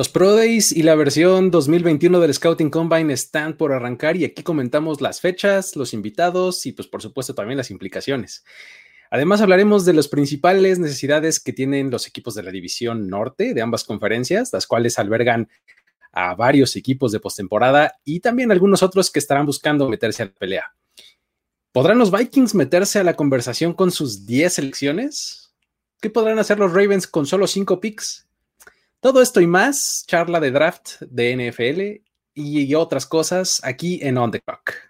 Los Pro Days y la versión 2021 del Scouting Combine están por arrancar y aquí comentamos las fechas, los invitados y pues por supuesto también las implicaciones. Además hablaremos de las principales necesidades que tienen los equipos de la división norte de ambas conferencias, las cuales albergan a varios equipos de postemporada y también algunos otros que estarán buscando meterse a la pelea. ¿Podrán los Vikings meterse a la conversación con sus 10 selecciones? ¿Qué podrán hacer los Ravens con solo 5 picks? Todo esto y más, charla de draft de NFL y otras cosas aquí en On the Clock.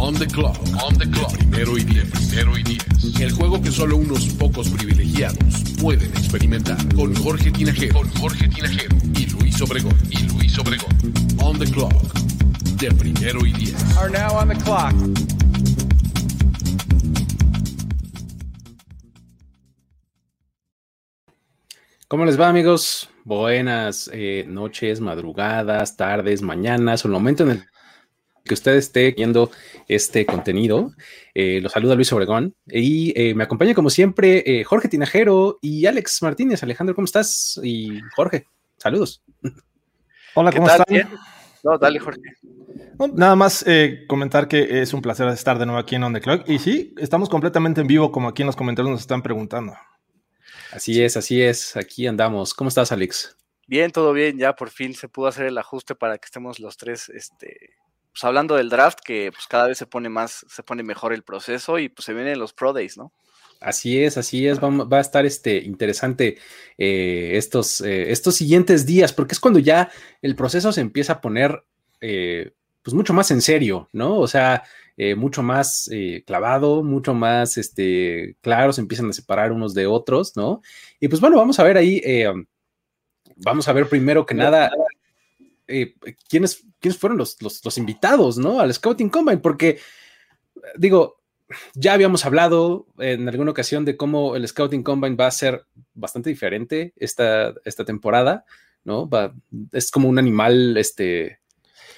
On the clock. On the clock. primero y diez. Primero y diez. El juego que solo unos pocos privilegiados pueden experimentar. Con Jorge Tinajero. Con Jorge Tinajero. Y Luis Obregón. Y Luis Obregón. On the clock. De primero y diez. Are now on the clock. ¿Cómo les va, amigos? Buenas eh, noches, madrugadas, tardes, mañanas, o el momento en el que usted esté viendo este contenido. Eh, lo saluda Luis Obregón y eh, me acompaña como siempre eh, Jorge Tinajero y Alex Martínez. Alejandro, ¿cómo estás? Y Jorge, saludos. Hola, ¿cómo están? No, dale, Jorge. nada más comentar que es un placer estar de nuevo aquí en On The Clock. Y sí, estamos completamente en vivo, como aquí en los comentarios nos están preguntando. Así es, así es. Aquí andamos. ¿Cómo estás, Alex? Bien, todo bien. Ya por fin se pudo hacer el ajuste para que estemos los tres este, pues hablando del draft, que pues cada vez se pone más, se pone mejor el proceso y pues se vienen los Pro Days, ¿no? Así es, así es, va, va a estar este, interesante eh, estos, eh, estos siguientes días, porque es cuando ya el proceso se empieza a poner eh, pues mucho más en serio, ¿no? O sea, mucho más clavado, mucho más este, claro, se empiezan a separar unos de otros, ¿no? Y pues bueno, vamos a ver ahí, vamos a ver primero que nada eh, quiénes, fueron los, los, invitados, ¿no? Al Scouting Combine, porque, digo, ya habíamos hablado en alguna ocasión de cómo el Scouting Combine va a ser bastante diferente esta, esta temporada, ¿no? Es como un animal, este,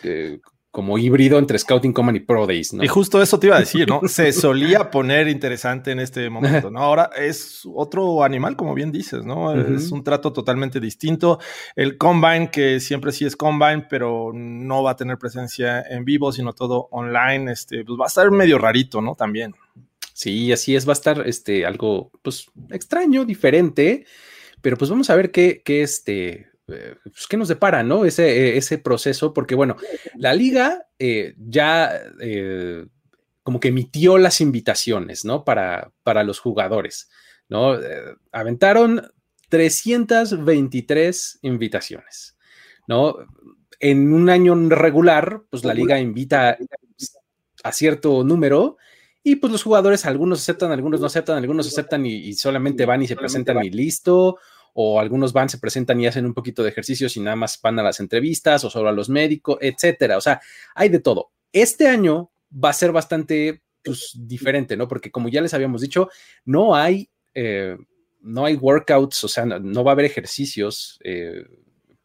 eh, como híbrido entre Scouting Command y Pro Days, ¿no? Y justo eso te iba a decir, ¿no? Se solía poner interesante en este momento, ¿no? Ahora es otro animal, como bien dices, ¿no? Es un trato totalmente distinto. El Combine, que siempre sí es Combine, pero no va a tener presencia en vivo, sino todo online, este, pues va a estar medio rarito, ¿no? También. Sí, así es, va a estar este, algo, pues, extraño, diferente, pero pues vamos a ver qué, qué este, pues, ¿qué nos depara, no? Ese, eh, ese proceso, porque bueno, la liga eh, ya como que emitió las invitaciones, ¿no? Para, para los jugadores, ¿no? aventaron 323 invitaciones, ¿no? En un año regular, pues la liga invita a cierto número y pues los jugadores, algunos aceptan, algunos no aceptan, algunos aceptan y, y solamente van y se presentan y listo, o algunos van, se presentan y hacen un poquito de ejercicios y nada más van a las entrevistas o solo a los médicos, etcétera. O sea, hay de todo. Este año va a ser bastante pues, diferente, ¿no? Porque como ya les habíamos dicho, no hay, eh, no hay workouts, o sea, no, va a haber ejercicios eh,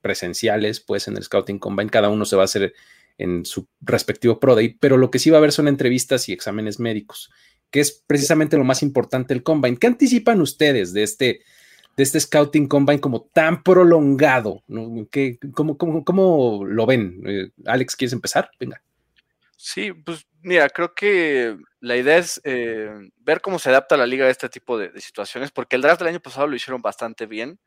presenciales, pues, en el Scouting Combine. Cada uno se va a hacer en su respectivo Pro Day, pero lo que sí va a haber son entrevistas y exámenes médicos, que es precisamente lo más importante del Combine. ¿Qué anticipan ustedes de este? De este Scouting Combine como tan prolongado? ¿no? ¿Qué, cómo, cómo, lo ven? Eh, Alex, ¿quieres empezar? Venga. Sí, pues mira, creo que la idea es eh, ver cómo se adapta la liga a este tipo de, de, situaciones, porque el draft del año pasado lo hicieron bastante bien.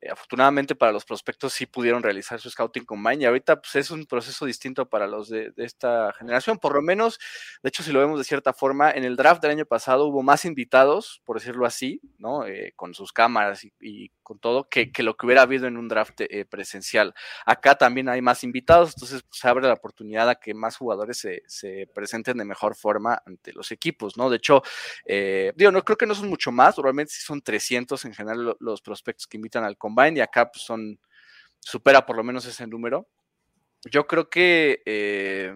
Eh, afortunadamente para los prospectos sí pudieron realizar su scouting combine y ahorita pues es un proceso distinto para los de, esta generación, por lo menos, de hecho si lo vemos de cierta forma, en el draft del año pasado hubo más invitados, por decirlo así, ¿no? Eh, con sus cámaras y, con todo, que, lo que hubiera habido en un draft eh, presencial. Acá también hay más invitados, entonces pues, se abre la oportunidad a que más jugadores se, se, presenten de mejor forma ante los equipos, ¿no? De hecho, digo, no creo que no son mucho más, probablemente sí son 300 en general los prospectos que invitan al combine y acá pues, son, supera por lo menos ese número. Yo creo que eh,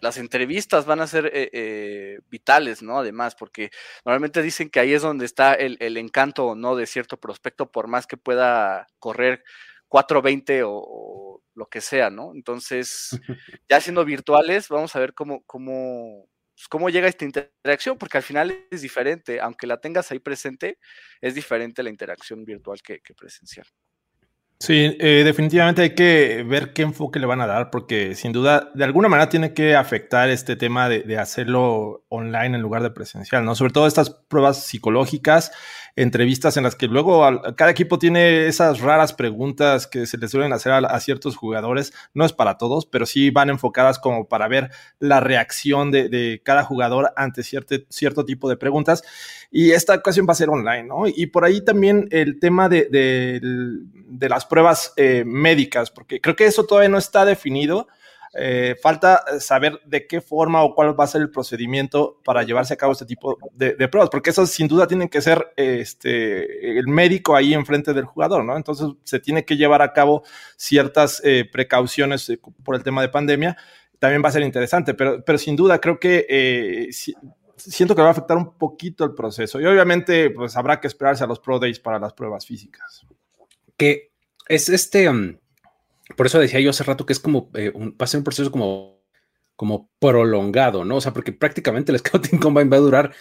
las entrevistas van a ser eh, eh, vitales, ¿no? Además, porque normalmente dicen que ahí es donde está el, encanto o no de cierto prospecto, por más que pueda correr 420 o, o lo que sea, ¿no? Entonces, ya siendo virtuales, vamos a ver cómo, cómo, pues, cómo llega esta interacción, porque al final es diferente, aunque la tengas ahí presente, es diferente la interacción virtual que presencial. Sí, eh, definitivamente hay que ver qué enfoque le van a dar, porque sin duda, de alguna manera tiene que afectar este tema de, hacerlo online en lugar de presencial, ¿no? Sobre todo estas pruebas psicológicas, entrevistas en las que luego cada equipo tiene esas raras preguntas que se les suelen hacer a, ciertos jugadores. No es para todos, pero sí van enfocadas como para ver la reacción de, cada jugador ante cierto, cierto tipo de preguntas. Y esta ocasión va a ser online, ¿no? Y por ahí también el tema de, de las pruebas eh, médicas, porque creo que eso todavía no está definido. Eh, falta saber de qué forma o cuál va a ser el procedimiento para llevarse a cabo este tipo de, pruebas, porque eso sin duda tienen que ser este, el médico ahí enfrente del jugador, ¿no? Entonces se tiene que llevar a cabo ciertas eh, precauciones por el tema de pandemia. También va a ser interesante, pero, pero sin duda creo que siento que va a afectar un poquito el proceso y obviamente pues habrá que esperarse a los Pro Days para las pruebas físicas que es este, mm, por eso decía yo hace rato que es como, eh, un, va a ser un proceso como, como prolongado, ¿no? O sea, porque prácticamente el Scouting Combine va a durar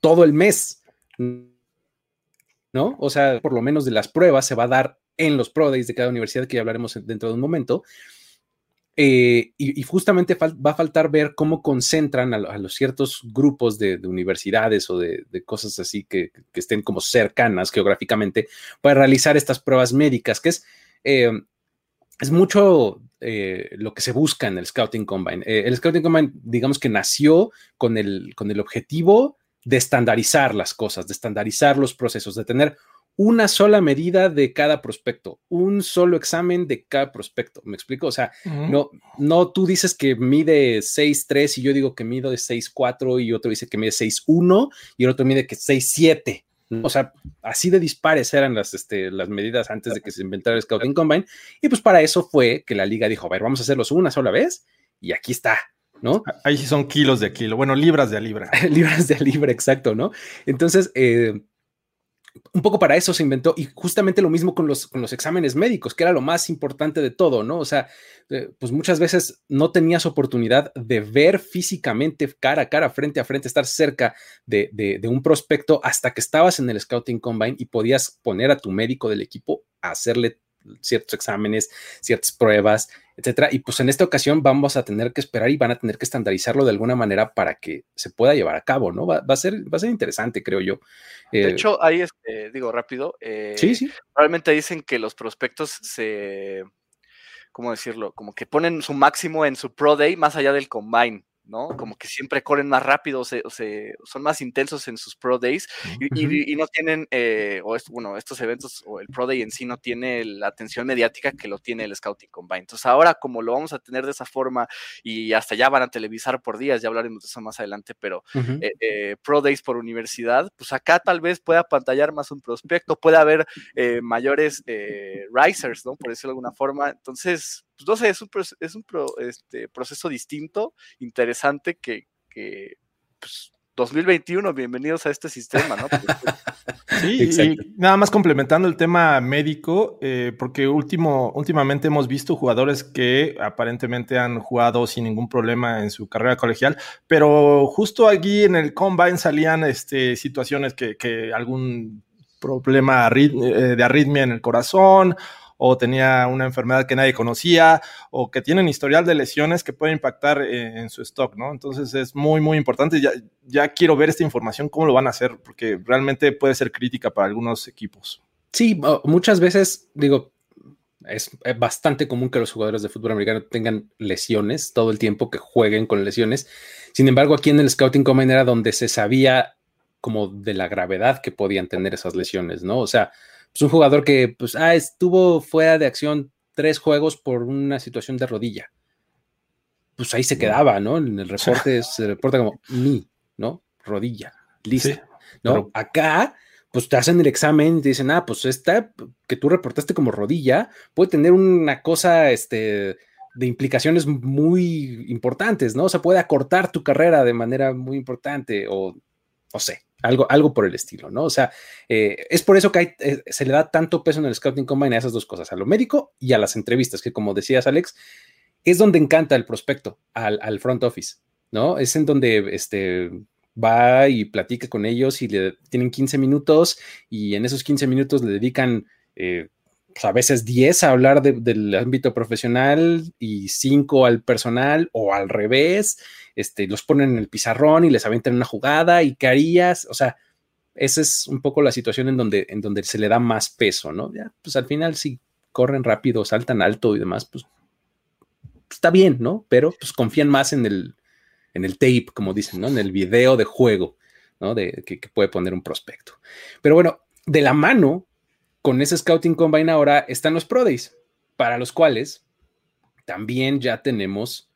todo el mes, ¿no? O sea, por lo menos de las pruebas se va a dar en los Pro Days de cada universidad, que ya hablaremos dentro de un momento. Eh, y, justamente va a faltar ver cómo concentran a, los ciertos grupos de, universidades o de, cosas así que, estén como cercanas geográficamente para realizar estas pruebas médicas, que es, eh, es mucho eh, lo que se busca en el Scouting Combine. el Scouting Combine, digamos que nació con el, con el objetivo de estandarizar las cosas, de estandarizar los procesos, de tener una sola medida de cada prospecto, un solo examen de cada prospecto. ¿Me explico? O sea, no, no tú dices que mide 6'3 y yo digo que mido de 6'4 y otro dice que mide 6'1 y el otro mide que 6'7. O sea, así de dispares eran las, este, las medidas antes de que se inventara el Scouting Combine. Y pues para eso fue que la liga dijo, a ver, vamos a hacerlos una sola vez y aquí está. ¿No? Ahí sí son kilos de kilo, bueno, libras de libra. libras de libra, exacto, ¿no? Entonces, eh, un poco para eso se inventó y justamente lo mismo con los, con los exámenes médicos, que era lo más importante de todo, ¿no? O sea, eh, pues muchas veces no tenías oportunidad de ver físicamente cara a cara, frente a frente, estar cerca de, de un prospecto hasta que estabas en el Scouting Combine y podías poner a tu médico del equipo a hacerle ciertos exámenes, ciertas pruebas, etcétera. Y pues en esta ocasión vamos a tener que esperar y van a tener que estandarizarlo de alguna manera para que se pueda llevar a cabo, ¿no? Va, a, ser, va a ser interesante, creo yo. de eh, hecho, ahí este, digo rápido. Eh, sí, sí. Probablemente dicen que los prospectos se. ¿Cómo decirlo? Como que ponen su máximo en su Pro Day más allá del Combine. ¿No? Como que siempre corren más rápido, se, son más intensos en sus Pro Days y, no tienen, eh, o bueno, estos eventos o el Pro Day en sí no tiene la atención mediática que lo tiene el Scouting Combine. Entonces ahora como lo vamos a tener de esa forma y hasta ya van a televisar por días, ya hablaremos de eso más adelante, pero eh, eh, Pro Days por universidad, pues acá tal vez pueda pantallar más un prospecto, puede haber mayores risers, ¿no? Por decirlo de alguna forma. Entonces, pues no sé, es un, es un este, proceso distinto, interesante, que, que pues, 2021, bienvenidos a este sistema, ¿no? Pues, sí, y nada más complementando el tema médico, eh, porque último, últimamente hemos visto jugadores que aparentemente han jugado sin ningún problema en su carrera colegial, pero justo aquí en el combine salían este, situaciones que, que algún problema eh, de arritmia en el corazón o tenía una enfermedad que nadie conocía o que tienen historial de lesiones que puede impactar en, su stock, ¿no? Entonces es muy, muy importante. Ya, ya quiero ver esta información, cómo lo van a hacer, porque realmente puede ser crítica para algunos equipos. Sí, muchas veces, digo, es bastante común que los jugadores de fútbol americano tengan lesiones todo el tiempo, que jueguen con lesiones. Sin embargo, aquí en el Scouting Combine era donde se sabía como de la gravedad que podían tener esas lesiones, ¿no? O sea, pues un jugador que pues, ah, estuvo fuera de acción tres juegos por una situación de rodilla. Pues ahí se quedaba, ¿no? En el reporte se reporta como mi, ¿no? Rodilla, listo. ¿No? Acá, pues te hacen el examen y te dicen, ah, pues esta que tú reportaste como rodilla puede tener una cosa, este, de implicaciones muy importantes, ¿no? O sea, puede acortar tu carrera de manera muy importante o, no sé, algo, algo por el estilo, ¿no? O sea, eh, es por eso que eh, se le da tanto peso en el Scouting Combine a esas dos cosas, a lo médico y a las entrevistas, que como decías, Alex, es donde encanta el prospecto al, front office, ¿no? Es en donde este, va y platica con ellos y le tienen 15 minutos y en esos 15 minutos le dedican eh, pues, a veces 10 a hablar del ámbito profesional y 5 al personal o al revés, este, los ponen en el pizarrón y les avientan una jugada y qué harías, o sea, esa es un poco la situación en donde, en donde se le da más peso, ¿no? Ya, pues al final si corren rápido, saltan alto y demás, pues está bien, ¿no? Pero pues confían más en el, en el tape, como dicen, ¿no? En el video de juego, ¿no? De, que, puede poner un prospecto. Pero bueno, de la mano con ese Scouting Combine ahora están los Pro Days, para los cuales también ya tenemos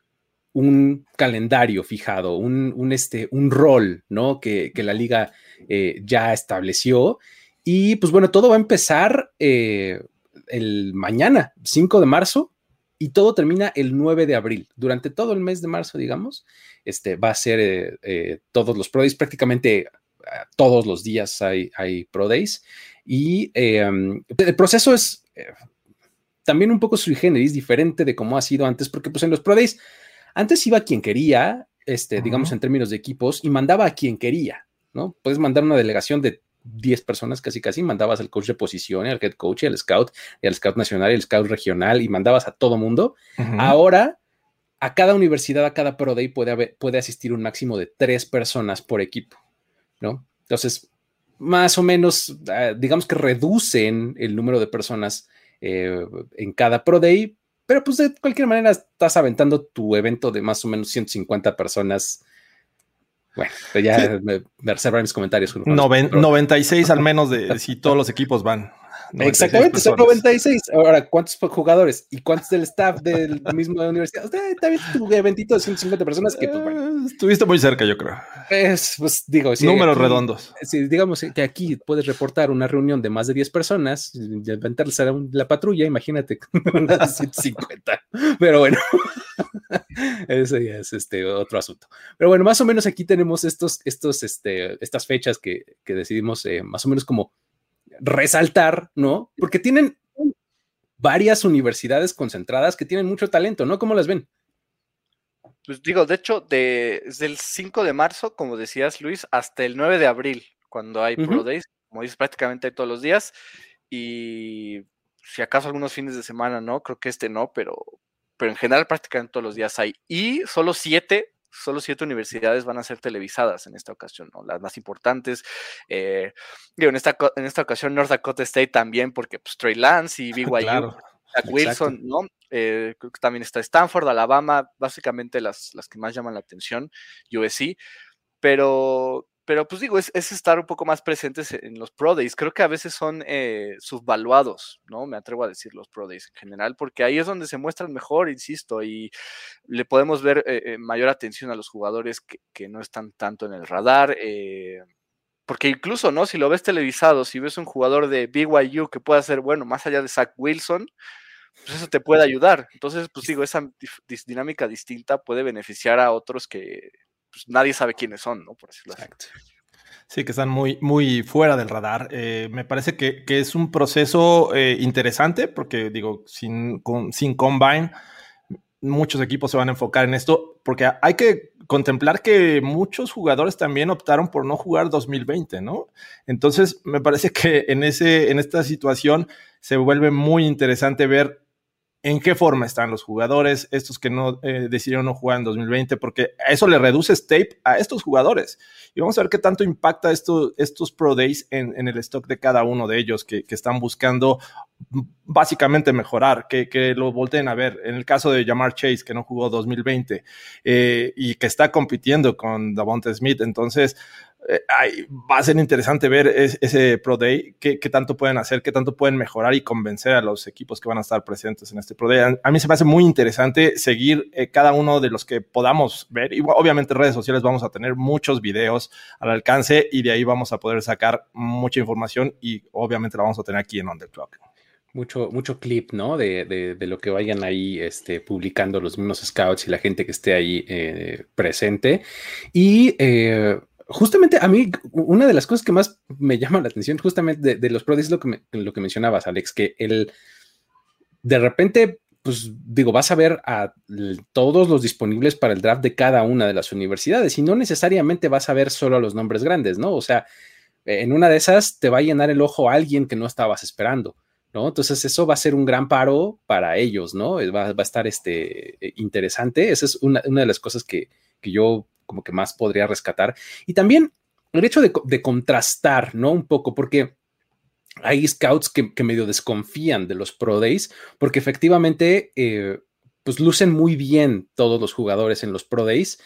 un calendario fijado, un, este, un rol, ¿no? Que, la liga eh, ya estableció. Y pues bueno, todo va a empezar eh, el mañana, 5 de marzo, y todo termina el 9 de abril. Durante todo el mes de marzo, digamos, este, va a ser eh, todos los Pro Days, prácticamente todos los días hay, hay Pro Days. Y em, el proceso es también un poco sui generis, diferente de cómo ha sido antes, porque pues en los Pro Days, antes iba quien quería, este, digamos en términos de equipos, y mandaba a quien quería, ¿no? Puedes mandar una delegación de 10 personas casi casi, mandabas al coach de posición, al head coach, al scout, y al scout nacional, y al scout regional, y mandabas a todo mundo. Ahora, a cada universidad, a cada Pro Day puede, puede asistir un máximo de tres personas por equipo, ¿no? Entonces, más o menos, ah, digamos que reducen el número de personas eh, en cada Pro Day, pero pues de cualquier manera estás aventando tu evento de más o menos 150 personas bueno, ya me, me mis comentarios. 96 al menos de si todos los equipos van. Exactamente, son 96. Ahora, ¿cuántos jugadores y cuántos del staff del mismo de la universidad? Usted también tu eventito de 150 personas que, pues, bueno. Estuviste muy cerca, yo creo. Es, pues digo, números redondos. Si digamos que aquí puedes reportar una reunión de más de 10 personas y aventarles a la patrulla, imagínate, 150. Pero bueno, ese ya es este otro asunto. Pero bueno, más o menos aquí tenemos estos, estos, este, estas fechas que, que decidimos eh, más o menos como resaltar, ¿no? Porque tienen varias universidades concentradas que tienen mucho talento, ¿no? ¿Cómo las ven? Pues digo, de hecho, desde el 5 de marzo, como decías Luis, hasta el 9 de abril, cuando hay Pro Days, como dices, prácticamente todos los días. Y si acaso algunos fines de semana, ¿no? Creo que este no, pero, pero en general prácticamente todos los días hay. Y solo siete solo siete universidades van a ser televisadas en esta ocasión, ¿no? Las más importantes. Eh, en esta, en esta ocasión North Dakota State también, porque pues, Trey Lance y BYU, Wilson, ¿no? Eh, creo que también está Stanford, Alabama, básicamente las, las que más llaman la atención, USC. Pero pero pues digo, es, estar un poco más presentes en los Pro Days. Creo que a veces son eh, subvaluados, ¿no? Me atrevo a decir los Pro Days en general, porque ahí es donde se muestran mejor, insisto, y le podemos ver eh, eh, mayor atención a los jugadores que, no están tanto en el radar. Porque incluso, ¿no? Si lo ves televisado, si ves un jugador de BYU que pueda ser, bueno, más allá de Zach Wilson, pues eso te puede ayudar. Entonces, pues digo, esa dinámica distinta puede beneficiar a otros que pues, nadie sabe quiénes son, ¿no? Por decirlo así. Sí, que están muy, muy fuera del radar. Eh, me parece que, es un proceso eh, interesante porque, digo, sin, sin Combine, muchos equipos se van a enfocar en esto porque hay que contemplar que muchos jugadores también optaron por no jugar 2020, ¿no? Entonces, me parece que en, ese, en esta situación se vuelve muy interesante ver en qué forma están los jugadores, estos que no eh, decidieron no jugar en 2020, porque a eso le reduce tape a estos jugadores. Y vamos a ver qué tanto impacta esto, estos Pro Days en, el stock de cada uno de ellos que, están buscando básicamente mejorar, que, que, lo volteen a ver. En el caso de Jamar Chase, que no jugó 2020 eh, y que está compitiendo con Davonte Smith, entonces eh, va a ser interesante ver ese Pro Day, qué, tanto pueden hacer, qué tanto pueden mejorar y convencer a los equipos que van a estar presentes en este Pro Day. A, mí se me hace muy interesante seguir eh, cada uno de los que podamos ver. Y obviamente en redes sociales vamos a tener muchos videos al alcance y de ahí vamos a poder sacar mucha información y obviamente la vamos a tener aquí en On The Clock. mucho, mucho clip, ¿no? De, de, lo que vayan ahí este, publicando los mismos scouts y la gente que esté ahí eh, presente. Y eh, justamente a mí, una de las cosas que más me llama la atención justamente de, los pros es lo que, lo que mencionabas, Alex, que el de repente, pues digo, vas a ver a todos los disponibles para el draft de cada una de las universidades y no necesariamente vas a ver solo a los nombres grandes, ¿no? O sea, en una de esas te va a llenar el ojo a alguien que no estabas esperando. ¿no? Entonces eso va a ser un gran paro para ellos, ¿no? Va, a estar este, eh, interesante. Esa es una, de las cosas que, yo como que más podría rescatar. Y también el hecho de, contrastar, ¿no? Un poco, porque hay scouts que, medio desconfían de los Pro Days, porque efectivamente, eh, pues lucen muy bien todos los jugadores en los Pro Days,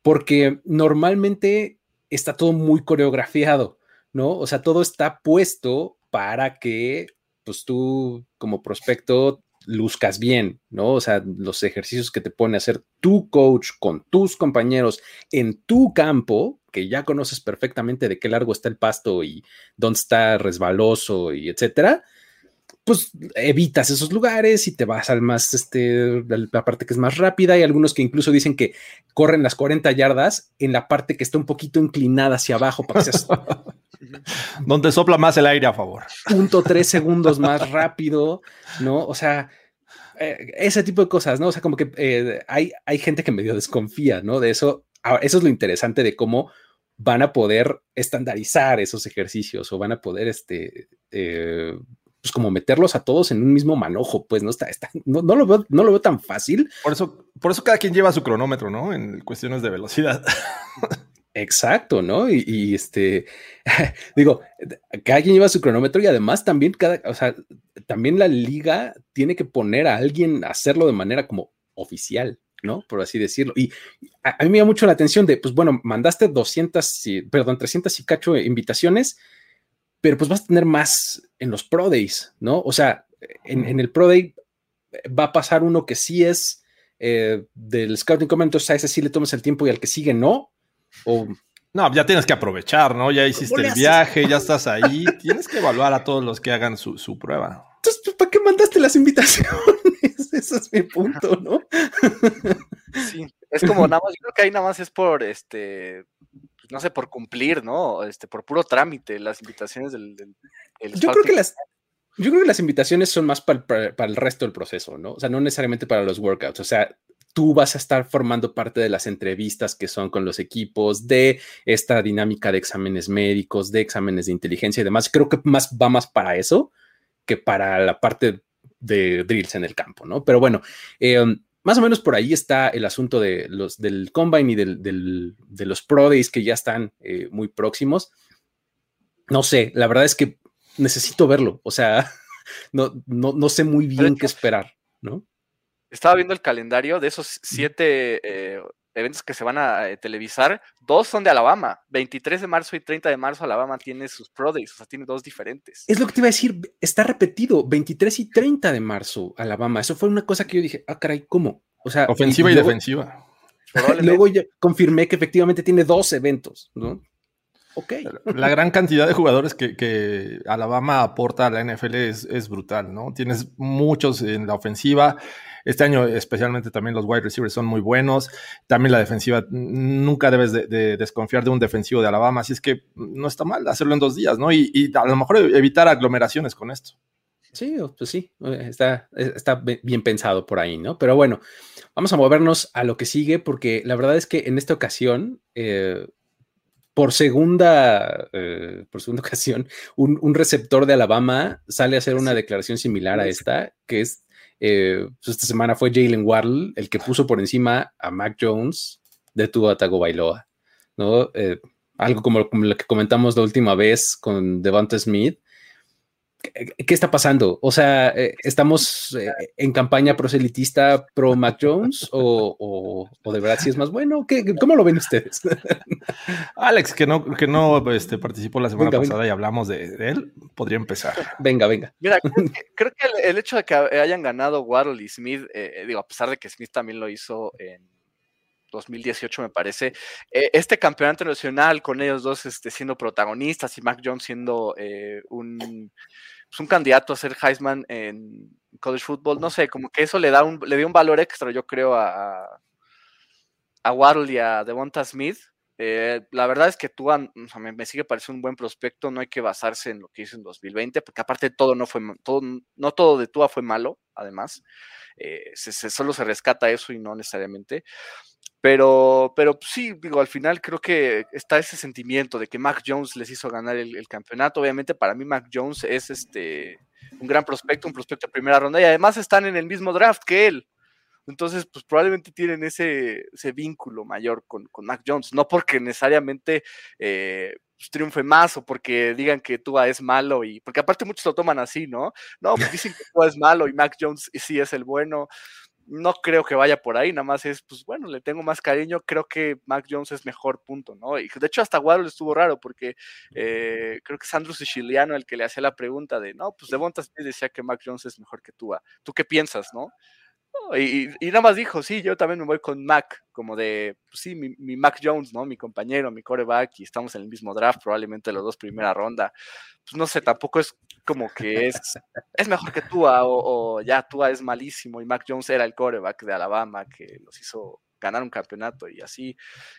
porque normalmente está todo muy coreografiado, ¿no? O sea, todo está puesto para que pues tú como prospecto luzcas bien, ¿no? O sea, los ejercicios que te pone a hacer tu coach con tus compañeros en tu campo, que ya conoces perfectamente de qué largo está el pasto y dónde está resbaloso y etcétera, pues evitas esos lugares y te vas al más, este, la parte que es más rápida. Hay algunos que incluso dicen que corren las 40 yardas en la parte que está un poquito inclinada hacia abajo para que seas Donde sopla más el aire a favor. Punto tres segundos más rápido, ¿no? O sea, eh, ese tipo de cosas, ¿no? O sea, como que eh, hay, hay gente que medio desconfía, ¿no? De eso. eso es lo interesante de cómo van a poder estandarizar esos ejercicios o van a poder, este, eh, pues como meterlos a todos en un mismo manojo, pues no está, está no, no, lo veo, no lo veo tan fácil. Por eso, por eso cada quien lleva su cronómetro, ¿no? En cuestiones de velocidad. Exacto, ¿no? Y, este, digo, cada quien lleva su cronómetro y además también cada, o sea, también la liga tiene que poner a alguien a hacerlo de manera como oficial, ¿no? Por así decirlo. Y a, mí me llama mucho la atención de, pues bueno, mandaste 200, perdón, 300 y cacho invitaciones, pero pues vas a tener más en los Pro Days, ¿no? O sea, en, el Pro Day va a pasar uno que sí es eh, del Scouting Comment, o sea, ese sí le tomas el tiempo y al que sigue no, no, ya tienes que aprovechar, ¿no? Ya hiciste el viaje, ya estás ahí. tienes que evaluar a todos los que hagan su, prueba. Entonces, pues, ¿para qué mandaste las invitaciones? Ese es mi punto, ¿no? Sí, es como nada más, yo creo que ahí nada más es por este, no sé, por cumplir, ¿no? Este, por puro trámite, las invitaciones del. yo creo que las. Yo creo que las invitaciones son más para, para, el resto del proceso, ¿no? O sea, no necesariamente para los workouts. O sea, tú vas a estar formando parte de las entrevistas que son con los equipos, de esta dinámica de exámenes médicos, de exámenes de inteligencia y demás. Creo que más va más para eso que para la parte de drills en el campo, ¿no? Pero bueno, eh, más o menos por ahí está el asunto de los, del combine y de los pro days que ya están eh, muy próximos. No sé, la verdad es que necesito verlo, o sea, no, no, no sé muy bien qué esperar, ¿no? estaba viendo el calendario de esos siete eh, eventos que se van a eh, televisar, dos son de Alabama. 23 de marzo y 30 de marzo Alabama tiene sus Pro Days, o sea, tiene dos diferentes. Es lo que te iba a decir, está repetido, 23 y 30 de marzo Alabama. Eso fue una cosa que yo dije, ah, caray, ¿cómo? O sea, ofensiva y, defensiva. Luego ya confirmé que efectivamente tiene dos eventos, ¿no? Ok. La gran cantidad de jugadores que, Alabama aporta a la NFL es, es, brutal, ¿no? Tienes muchos en la ofensiva. Este año especialmente también los wide receivers son muy buenos. También la defensiva, nunca debes de, desconfiar de un defensivo de Alabama, así es que no está mal hacerlo en dos días, ¿no? Y, a lo mejor evitar aglomeraciones con esto. Sí, pues sí, está, está bien pensado por ahí, ¿no? Pero bueno, vamos a movernos a lo que sigue porque la verdad es que en esta ocasión... Eh, por segunda, eh, por segunda ocasión, un, un, receptor de Alabama sale a hacer una declaración similar a esta, que es eh, pues, esta semana fue Jalen Waddle el que puso por encima a Mac Jones de Tua Tagovailoa, ¿no? Eh, algo como, como, lo que comentamos la última vez con Devonta Smith, ¿Qué está pasando? O sea, eh, ¿estamos eh, en campaña proselitista pro Mac Jones o, de verdad si es más bueno? ¿Qué, ¿Cómo lo ven ustedes? Alex, que no, que no este, participó la semana pasada y hablamos de, él, podría empezar. Venga, venga. Mira, creo que, el, hecho de que hayan ganado Waddle y Smith, eh, digo, a pesar de que Smith también lo hizo en 2018 me parece, este campeonato nacional con ellos dos este, siendo protagonistas y Mac Jones siendo un pues, un candidato a ser Heisman en college football, no sé, como que eso le da un, le dio un valor extra, yo creo, a, a Waddle y a Devonta Smith. Eh, la verdad es que tú me, sigue pareciendo un buen prospecto, no hay que basarse en lo que hizo en 2020, porque aparte todo no fue todo, no todo de Tua fue malo, además, eh, solo se rescata eso y no necesariamente. Pero, pero sí, digo, al final creo que está ese sentimiento de que Mac Jones les hizo ganar el, campeonato. Obviamente, para mí, Mac Jones es este un gran prospecto, un prospecto de primera ronda, y además están en el mismo draft que él. Entonces, pues probablemente tienen ese, ese vínculo mayor con, con, Mac Jones, no porque necesariamente eh, pues, triunfe más o porque digan que Tua es malo y porque aparte muchos lo toman así, ¿no? No, pues dicen que Tua es malo y Mac Jones sí es el bueno. No creo que vaya por ahí, nada más es, pues bueno, le tengo más cariño, creo que Mac Jones es mejor, punto, ¿no? Y de hecho hasta Waddle estuvo raro porque eh, creo que es Andrew Siciliano el que le hacía la pregunta de, no, pues Devonta Smith decía que Mac Jones es mejor que Tua. ¿Tú qué piensas, no? Y, nada más dijo, sí, yo también me voy con Mac, como de, pues sí, mi, Mac Jones, ¿no? Mi compañero, mi coreback, y estamos en el mismo draft, probablemente los dos primera ronda. Pues no sé, tampoco es como que es, es mejor que Tua, o, ya Tua es malísimo, y Mac Jones era el coreback de Alabama que los hizo ganar un campeonato, y así,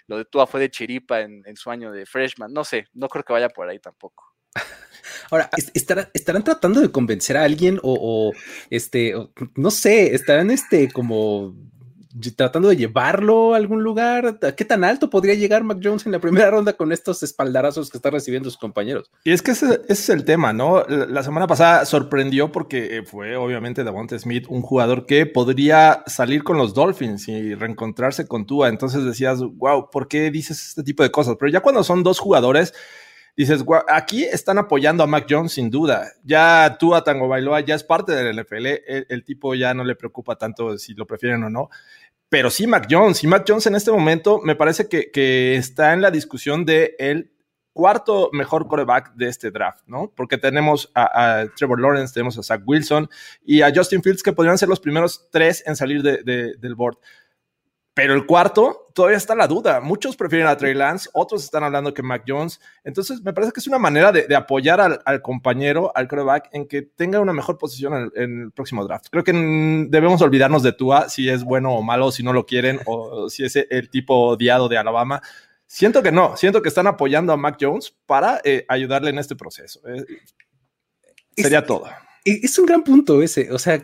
lo de Tua fue de chiripa en su año de freshman, no sé, no creo que vaya por ahí tampoco. Ahora, ¿estarán, tratando de convencer a alguien o, este, no sé, estarán este como tratando de llevarlo a algún lugar? ¿Qué tan alto podría llegar Mac Jones en la primera ronda con estos espaldarazos que está recibiendo sus compañeros? Y es que ese, es el tema, ¿no? La, semana pasada sorprendió porque fue obviamente Davante Smith un jugador que podría salir con los Dolphins y reencontrarse con Tua. Entonces decías, wow, ¿por qué dices este tipo de cosas? Pero ya cuando son dos jugadores dices, aquí están apoyando a Mac Jones sin duda. Ya tú a Tango Bailoa ya es parte del NFL. El, tipo ya no le preocupa tanto si lo prefieren o no. Pero sí, Mac Jones. Y Mac Jones en este momento me parece que, está en la discusión de el cuarto mejor coreback de este draft, ¿no? Porque tenemos a, Trevor Lawrence, tenemos a Zach Wilson y a Justin Fields que podrían ser los primeros tres en salir del board. Pero el cuarto, todavía está la duda. Muchos prefieren a Trey Lance, otros están hablando que Mac Jones. Entonces, me parece que es una manera de, apoyar al, compañero, al quarterback, en que tenga una mejor posición en, el próximo draft. Creo que debemos olvidarnos de Tua, si es bueno o malo, si no lo quieren, o si es el tipo odiado de Alabama. Siento que no, siento que están apoyando a Mac Jones para eh, ayudarle en este proceso. Eh, sería todo. Es un gran punto ese. O sea,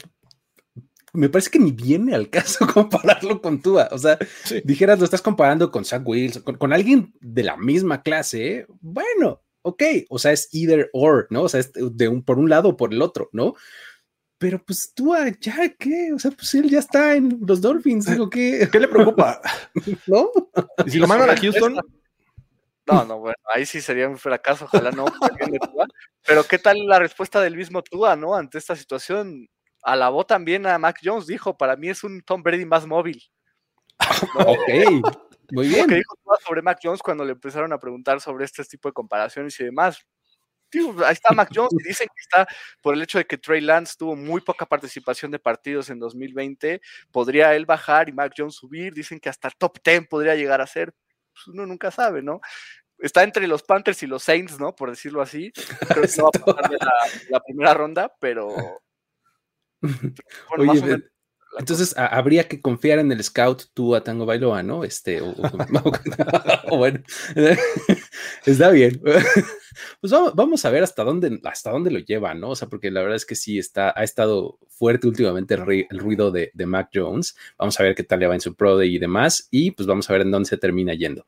me parece que ni viene al caso compararlo con Tua. O sea, dijeras, lo estás comparando con Zach Wilson, con, alguien de la misma clase. Bueno, ok. O sea, es either or, ¿no? O sea, es de un, por un lado o por el otro, ¿no? Pero pues Tua, ya, ¿qué? O sea, pues él ya está en los Dolphins. Digo, ¿qué? ¿Qué le preocupa? ¿No? ¿Y si lo mandan a Houston? No, no, bueno, ahí sí sería un fracaso, ojalá no. Pero ¿qué tal la respuesta del mismo Tua, no? Ante esta situación, alabó también a Mac Jones, dijo, para mí es un Tom Brady más móvil. ok, muy bien. que dijo sobre Mac Jones cuando le empezaron a preguntar sobre este tipo de comparaciones y demás. ahí está Mac Jones y dicen que está por el hecho de que Trey Lance tuvo muy poca participación de partidos en 2020, podría él bajar y Mac Jones subir, dicen que hasta top 10 podría llegar a ser, pues uno nunca sabe, ¿no? Está entre los Panthers y los Saints, ¿no? Por decirlo así. Creo que no va a pasar de la primera ronda, pero, Oye, entonces habría que confiar en el scout tú a Tango Bailoa, ¿no? Este, o, bueno, está bien. Pues vamos, a ver hasta dónde, hasta dónde lo lleva, ¿no? O sea, porque la verdad es que sí está, ha estado fuerte últimamente el, ruido de, Mac Jones. Vamos a ver qué tal le va en su Pro Day y demás, y pues vamos a ver en dónde se termina yendo.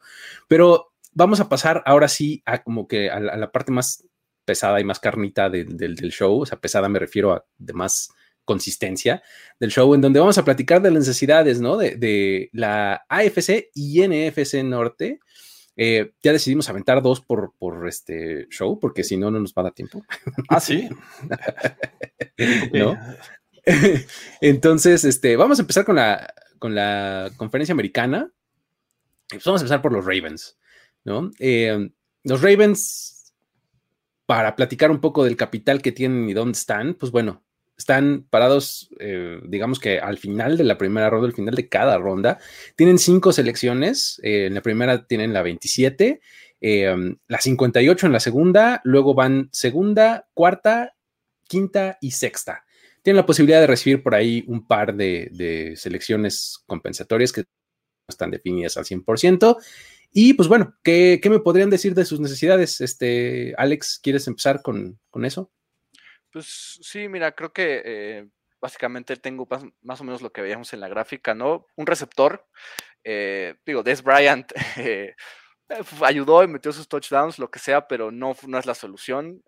Pero vamos a pasar ahora sí a como que a la, parte más pesada y más carnita del, del, show. O sea, pesada me refiero a de más consistencia del show, en donde vamos a platicar de las necesidades, ¿no? De, la AFC y NFC Norte. Eh, ya decidimos aventar dos por, por este show, porque si no, no nos va a dar tiempo. Ah, sí. ¿No? Entonces, este, vamos a empezar con la, con la conferencia americana. Pues vamos a empezar por los Ravens, ¿no? Eh, los Ravens, para platicar un poco del capital que tienen y dónde están, pues bueno, están parados, eh, digamos que al final de la primera ronda, al final de cada ronda. Tienen cinco selecciones. Eh, en la primera tienen la 27, eh, la 58 en la segunda, luego van segunda, cuarta, quinta y sexta. Tienen la posibilidad de recibir por ahí un par de, selecciones compensatorias que están definidas al 100%. Y pues bueno, ¿qué, me podrían decir de sus necesidades? Este, Alex, ¿quieres empezar con, eso? Pues sí, mira, creo que eh, básicamente tengo más, o menos lo que veíamos en la gráfica, ¿no? Un receptor, eh, digo, Des Bryant eh, ayudó y metió sus touchdowns, lo que sea, pero no, no es la solución.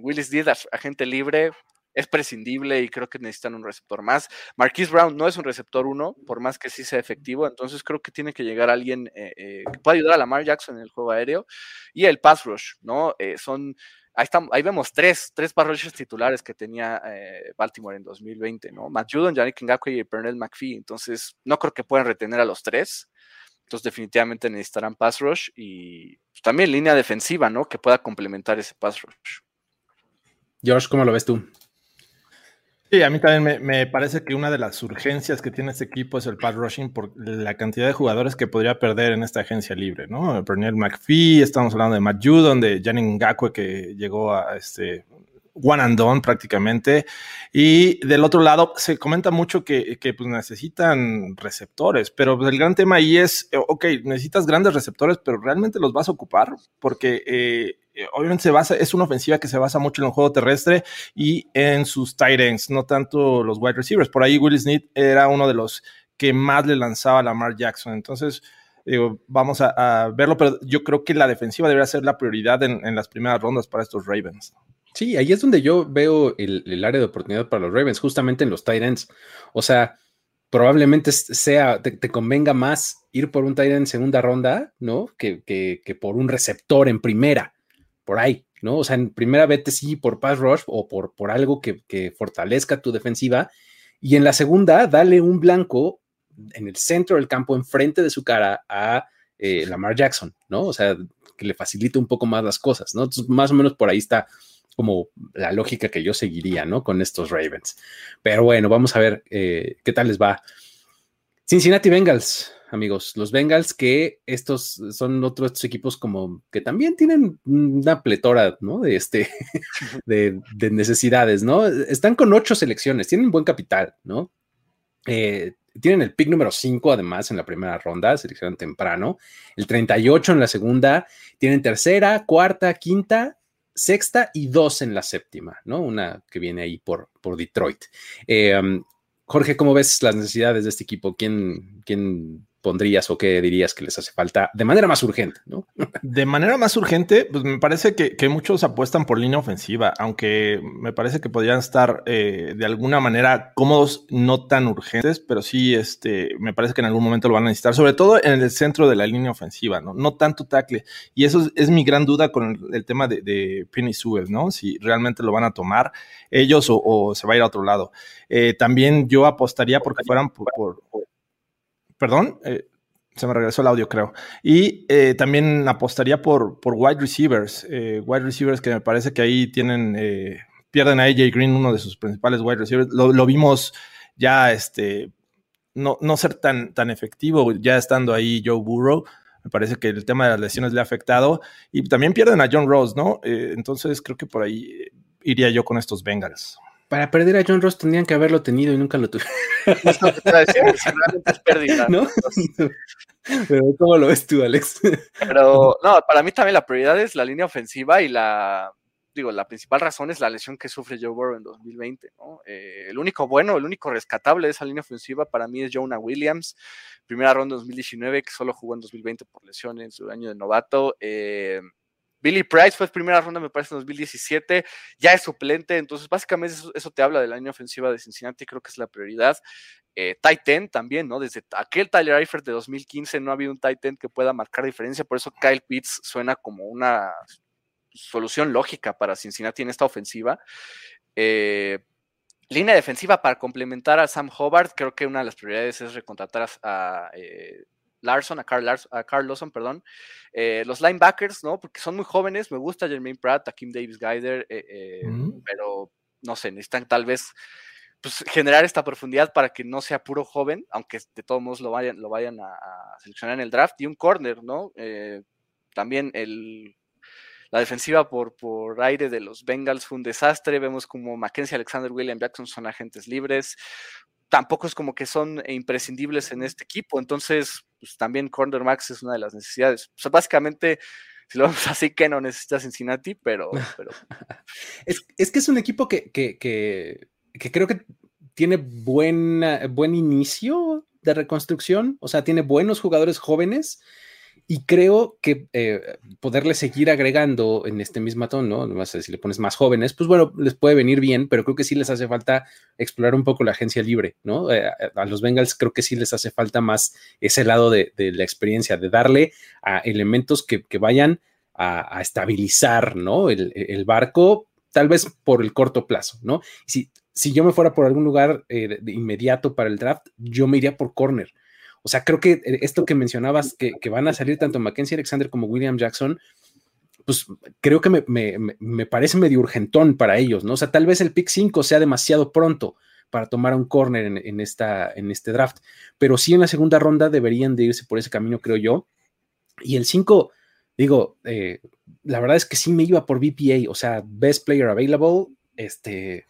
Willis Díaz, agente libre, es prescindible y creo que necesitan un receptor más. Marquise Brown no es un receptor uno, por más que sí sea efectivo, entonces creo que tiene que llegar alguien que pueda ayudar a Lamar Jackson en el juego aéreo y el pass rush, ¿no? Son, ahí, vemos tres, tres rushers titulares que tenía Baltimore en 2020, ¿no? Matt Judon, Yannick Ngakwe y Pernell McPhee, entonces no creo que puedan retener a los tres. Entonces definitivamente necesitarán pass rush y pues, también línea defensiva, ¿no? Que pueda complementar ese pass rush. George, ¿cómo lo ves tú? Sí, a mí también me, parece que una de las urgencias que tiene este equipo es el pass rushing por la cantidad de jugadores que podría perder en esta agencia libre, ¿no? Pernell McPhee, estamos hablando de Matt Judon, de Janine Ngakwe que llegó a este one and done prácticamente. Y del otro lado, se comenta mucho que, pues, necesitan receptores, pero el gran tema ahí es, eh, ok, necesitas grandes receptores, pero ¿realmente los vas a ocupar? Porque eh, eh, obviamente se basa, es una ofensiva que se basa mucho en el juego terrestre y en sus tight ends, no tanto los wide receivers. Por ahí Will Smith era uno de los que más le lanzaba a Lamar Jackson. Entonces, digo, vamos a, verlo, pero yo creo que la defensiva debería ser la prioridad en, las primeras rondas para estos Ravens. Sí, ahí es donde yo veo el, área de oportunidad para los Ravens, justamente en los tight ends. O sea, probablemente sea, te, convenga más ir por un tight end en segunda ronda, ¿no? Que, que por un receptor en primera por ahí, ¿no? O sea, en primera vete sí por pass rush o por, por algo que, fortalezca tu defensiva. Y en la segunda, dale un blanco en el centro del campo, enfrente de su cara a eh, Lamar Jackson, ¿no? O sea, que le facilite un poco más las cosas, ¿no? Entonces, más o menos por ahí está como la lógica que yo seguiría, ¿no? Con estos Ravens. Pero bueno, vamos a ver eh, qué tal les va. Cincinnati Bengals amigos. Los Bengals, que estos son otros equipos como que también tienen una pletora, ¿no? De este, de, necesidades, ¿no? Están con ocho selecciones, tienen buen capital, ¿no? Eh, tienen el pick número 5 además en la primera ronda, seleccionan temprano, el 38 en la segunda, tienen tercera, cuarta, quinta, sexta y dos en la séptima, ¿no? Una que viene ahí por, por Detroit. Eh, um, Jorge, ¿cómo ves las necesidades de este equipo? ¿Quién, quién pondrías o qué dirías que les hace falta de manera más urgente? ¿no? De manera más urgente, pues me parece que, muchos apuestan por línea ofensiva, aunque me parece que podrían estar eh, de alguna manera cómodos, no tan urgentes, pero sí, este, me parece que en algún momento lo van a necesitar, sobre todo en el centro de la línea ofensiva, ¿no? No tanto tackle. Y eso es, mi gran duda con el, tema de, de Penny Sewell, ¿no? Si realmente lo van a tomar ellos o, se va a ir a otro lado. Eh, también yo apostaría porque fueran por Perdón, eh, se me regresó el audio, creo. Y eh, también apostaría por, por wide receivers. Eh, wide receivers que me parece que ahí tienen, pierden a AJ Green, uno de sus principales wide receivers. Lo, vimos ya este, no, no, ser tan, tan efectivo, ya estando ahí Joe Burrow. Me parece que el tema de las lesiones le ha afectado. Y también pierden a John Rose, ¿no? entonces creo que por ahí iría yo con estos Bengals para perder a John Ross tendrían que haberlo tenido y nunca lo tuvieron. ¿No? Pero ¿cómo lo ves tú, Alex? Pero no, para mí también la prioridad es la línea ofensiva y la, digo, la principal razón es la lesión que sufre Joe Burrow en 2020, ¿no? Eh, el único bueno, el único rescatable de esa línea ofensiva para mí es Jonah Williams, primera ronda 2019, que solo jugó en 2020 por lesiones en su año de novato. Eh, Billy Price fue primera ronda, me parece, en 2017, ya es suplente, entonces básicamente eso, te habla de la línea ofensiva de Cincinnati, creo que es la prioridad. Eh, tight también, ¿no? Desde aquel Tyler Eifert de 2015 no ha habido un tight end que pueda marcar diferencia, por eso Kyle Pitts suena como una solución lógica para Cincinnati en esta ofensiva. Eh, línea defensiva para complementar a Sam Hobart, creo que una de las prioridades es recontratar a, eh, Larson, a Carl, a Carl Lawson, perdón. Eh, los linebackers, ¿no? Porque son muy jóvenes, me gusta Jermaine Pratt, a Kim Davis Guider, eh, eh, pero no sé, necesitan tal vez pues, generar esta profundidad para que no sea puro joven, aunque de todos modos lo vayan, lo vayan a, seleccionar en el draft, y un corner, ¿no? también el, La defensiva por, por aire de los Bengals fue un desastre. Vemos como Mackenzie Alexander, William Jackson son agentes libres. Tampoco es como que son imprescindibles en este equipo. Entonces, pues también Corner Max es una de las necesidades. O sea, básicamente, si lo vemos así, que no necesita Cincinnati, pero. pero... es, es, que es un equipo que, que, que, que creo que tiene buen, buen inicio de reconstrucción, o sea, tiene buenos jugadores jóvenes y creo que eh, poderle seguir agregando en este mismo tono, ¿no? sé si le pones más jóvenes, pues bueno, les puede venir bien, pero creo que sí les hace falta explorar un poco la agencia libre, ¿no? Eh, a los Bengals creo que sí les hace falta más ese lado de, la experiencia, de darle a elementos que, vayan a, estabilizar, ¿no? El, el, barco, tal vez por el corto plazo, ¿no? Si, si yo me fuera por algún lugar eh, de inmediato para el draft, yo me iría por corner. O sea, creo que eh, esto que mencionabas, que, van a salir tanto Mackenzie Alexander como William Jackson, pues creo que me, parece medio urgentón para ellos, ¿no? O sea, tal vez el pick 5 sea demasiado pronto para tomar un corner en, esta, en este draft, pero sí en la segunda ronda deberían de irse por ese camino, creo yo. Y el 5, digo, eh, la verdad es que sí me iba por BPA, o sea, Best Player Available, este,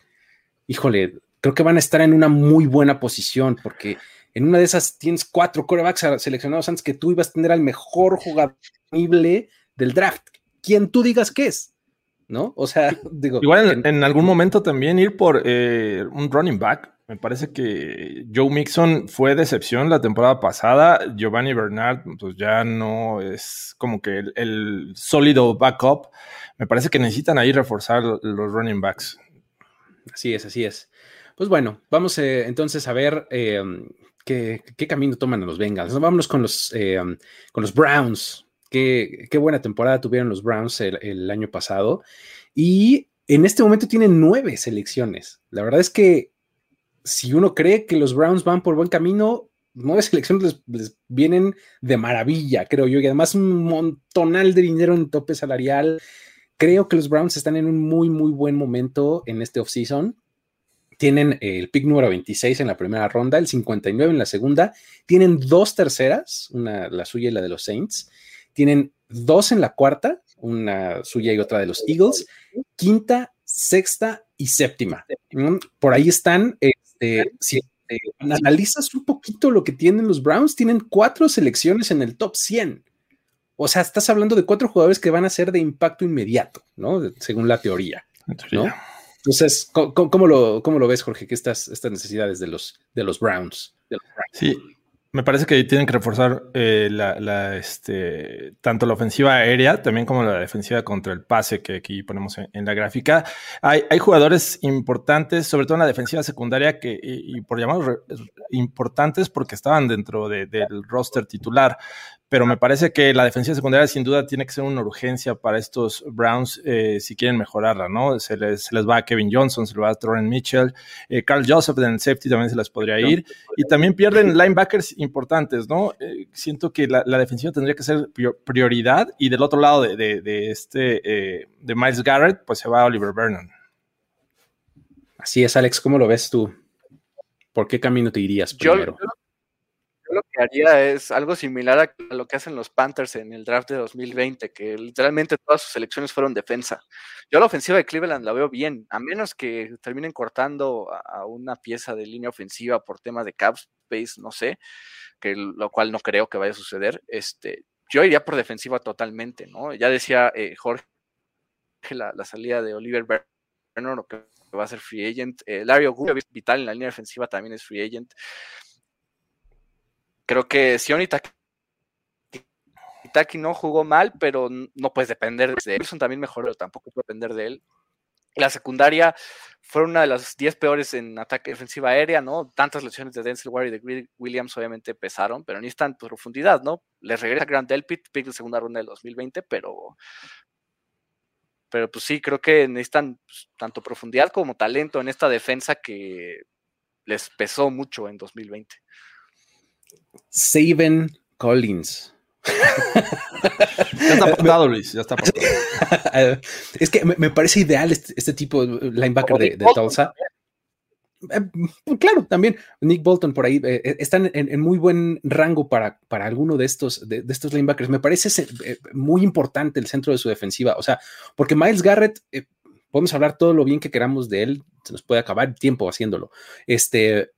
híjole, creo que van a estar en una muy buena posición porque en una de esas tienes cuatro corebacks seleccionados antes que tú ibas a tener al mejor jugador del draft. Quien tú digas que es, ¿no? O sea, digo. Igual en, algún momento también ir por eh, un running back. Me parece que Joe Mixon fue decepción la temporada pasada. Giovanni Bernard, pues ya no es como que el, el sólido backup. Me parece que necesitan ahí reforzar los running backs. Así es, así es. Pues bueno, vamos eh, entonces a ver eh, qué, camino toman los Bengals. Vámonos con los, eh, con los Browns. Qué, buena temporada tuvieron los Browns el, año pasado. Y en este momento tienen nueve selecciones. La verdad es que si uno cree que los Browns van por buen camino, nueve selecciones les, vienen de maravilla, creo yo. Y además un montonal de dinero en tope salarial creo que los Browns están en un muy, muy buen momento en este offseason. Tienen el pick número 26 en la primera ronda, el 59 en la segunda. Tienen dos terceras, una la suya y la de los Saints. Tienen dos en la cuarta, una suya y otra de los Eagles. Quinta, sexta y séptima. Mm, por ahí están. Este, si analizas un poquito lo que tienen los Browns, tienen cuatro selecciones en el top 100. O sea, estás hablando de cuatro jugadores que van a ser de impacto inmediato, ¿no? Según la teoría, ¿no? Entonces, ¿cómo, lo, lo, ves, Jorge, que estas, estas necesidades de los, de los Browns? Sí, me parece que tienen que reforzar eh, la, este, tanto la ofensiva aérea, también como la defensiva contra el pase que aquí ponemos en, la gráfica. Hay, hay, jugadores importantes, sobre todo en la defensiva secundaria, que, y, por llamarlos importantes porque estaban dentro del roster titular pero me parece que la defensiva secundaria sin duda tiene que ser una urgencia para estos Browns eh, si quieren mejorarla, ¿no? Se les, se les, va a Kevin Johnson, se les va a Torren Mitchell, eh, Carl Joseph en el safety también se les podría ir, y también pierden linebackers importantes, ¿no? Eh, siento que la, defensiva tendría que ser prioridad, y del otro lado de, de, este, de Miles Garrett, pues se va Oliver Vernon. Así es, Alex, ¿cómo lo ves tú? ¿Por qué camino te irías primero? Lo que haría es algo similar a lo que hacen los Panthers en el draft de 2020, que literalmente todas sus selecciones fueron defensa. Yo la ofensiva de Cleveland la veo bien, a menos que terminen cortando a una pieza de línea ofensiva por temas de cap space, no sé, que lo cual no creo que vaya a suceder. Este, yo iría por defensiva totalmente, ¿no? Ya decía eh, Jorge la, la, salida de Oliver Berner, que va a ser free agent. Eh, Larry vital en la línea defensiva, también es free agent. Creo que Sion Itaki no jugó mal, pero no puedes depender de él. Son también mejor, pero tampoco puede depender de él. La secundaria fue una de las 10 peores en ataque defensiva aérea, ¿no? Tantas lesiones de Denzel Ward y de Williams obviamente pesaron, pero ni están profundidad, ¿no? Les regresa Grant Delpit, pick de segunda ronda del 2020, pero, pero pues sí, creo que necesitan pues, tanto profundidad como talento en esta defensa que les pesó mucho en 2020. Saben Collins. ya está apuntado, Luis, ya está es que me, parece ideal este, este tipo de linebacker de, Tulsa. Eh, claro, también Nick Bolton por ahí eh, están en, muy buen rango para, para alguno de estos, de, estos linebackers. Me parece muy importante el centro de su defensiva. O sea, porque Miles Garrett, podemos hablar todo lo bien que queramos de él, se nos puede acabar el tiempo haciéndolo. Este,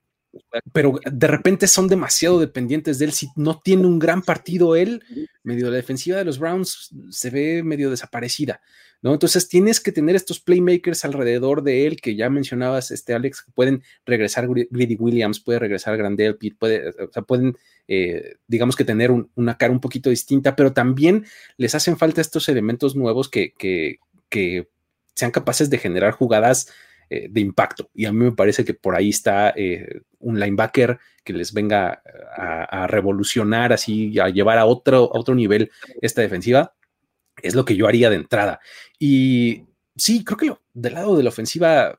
pero de repente son demasiado dependientes de él. Si no tiene un gran partido él, medio la defensiva de los Browns se ve medio desaparecida, ¿no? Entonces tienes que tener estos playmakers alrededor de él que ya mencionabas, este Alex, que pueden regresar Greedy Williams, puede regresar Grandel, Pitt, puede, o sea, pueden, eh, digamos que tener una cara un poquito distinta, pero también les hacen falta estos elementos nuevos que, que, que sean capaces de generar jugadas eh, de impacto. Y a mí me parece que por ahí está eh, un linebacker que les venga a, revolucionar, así, a llevar a otro, otro nivel esta defensiva. Es lo que yo haría de entrada. Y sí, creo que del lado de la ofensiva,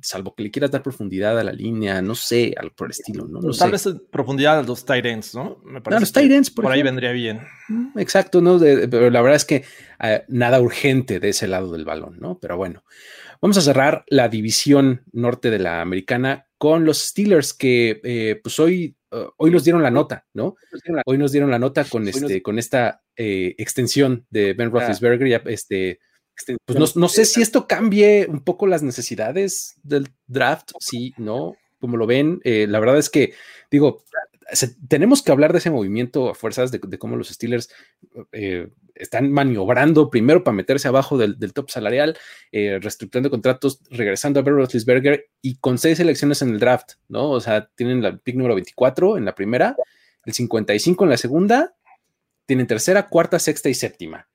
salvo que le quieras dar profundidad a la línea, no sé, al por el estilo, ¿no? Tal vez profundidad a los tight ends, ¿no? Me parece los tight ends, por, ahí vendría bien. Mm, exacto, ¿no? pero la verdad es que nada urgente de ese lado del balón, ¿no? Pero bueno. Vamos a cerrar la división norte de la americana con los Steelers que eh, pues hoy, uh, hoy nos dieron la nota, ¿no? Hoy nos dieron la nota con, este, con esta eh, extensión de Ben Roethlisberger. Ya, este, pues no, sé si esto cambie un poco las necesidades del draft, sí, no, como lo ven. Eh, la verdad es que, digo, tenemos que hablar de ese movimiento a fuerzas de, cómo los Steelers eh, están maniobrando primero para meterse abajo del, top salarial, eh, reestructurando contratos, regresando a Ben Roethlisberger y con seis elecciones en el draft, ¿no? O sea, tienen la pick número 24 en la primera, el 55 en la segunda, tienen tercera, cuarta, sexta y séptima.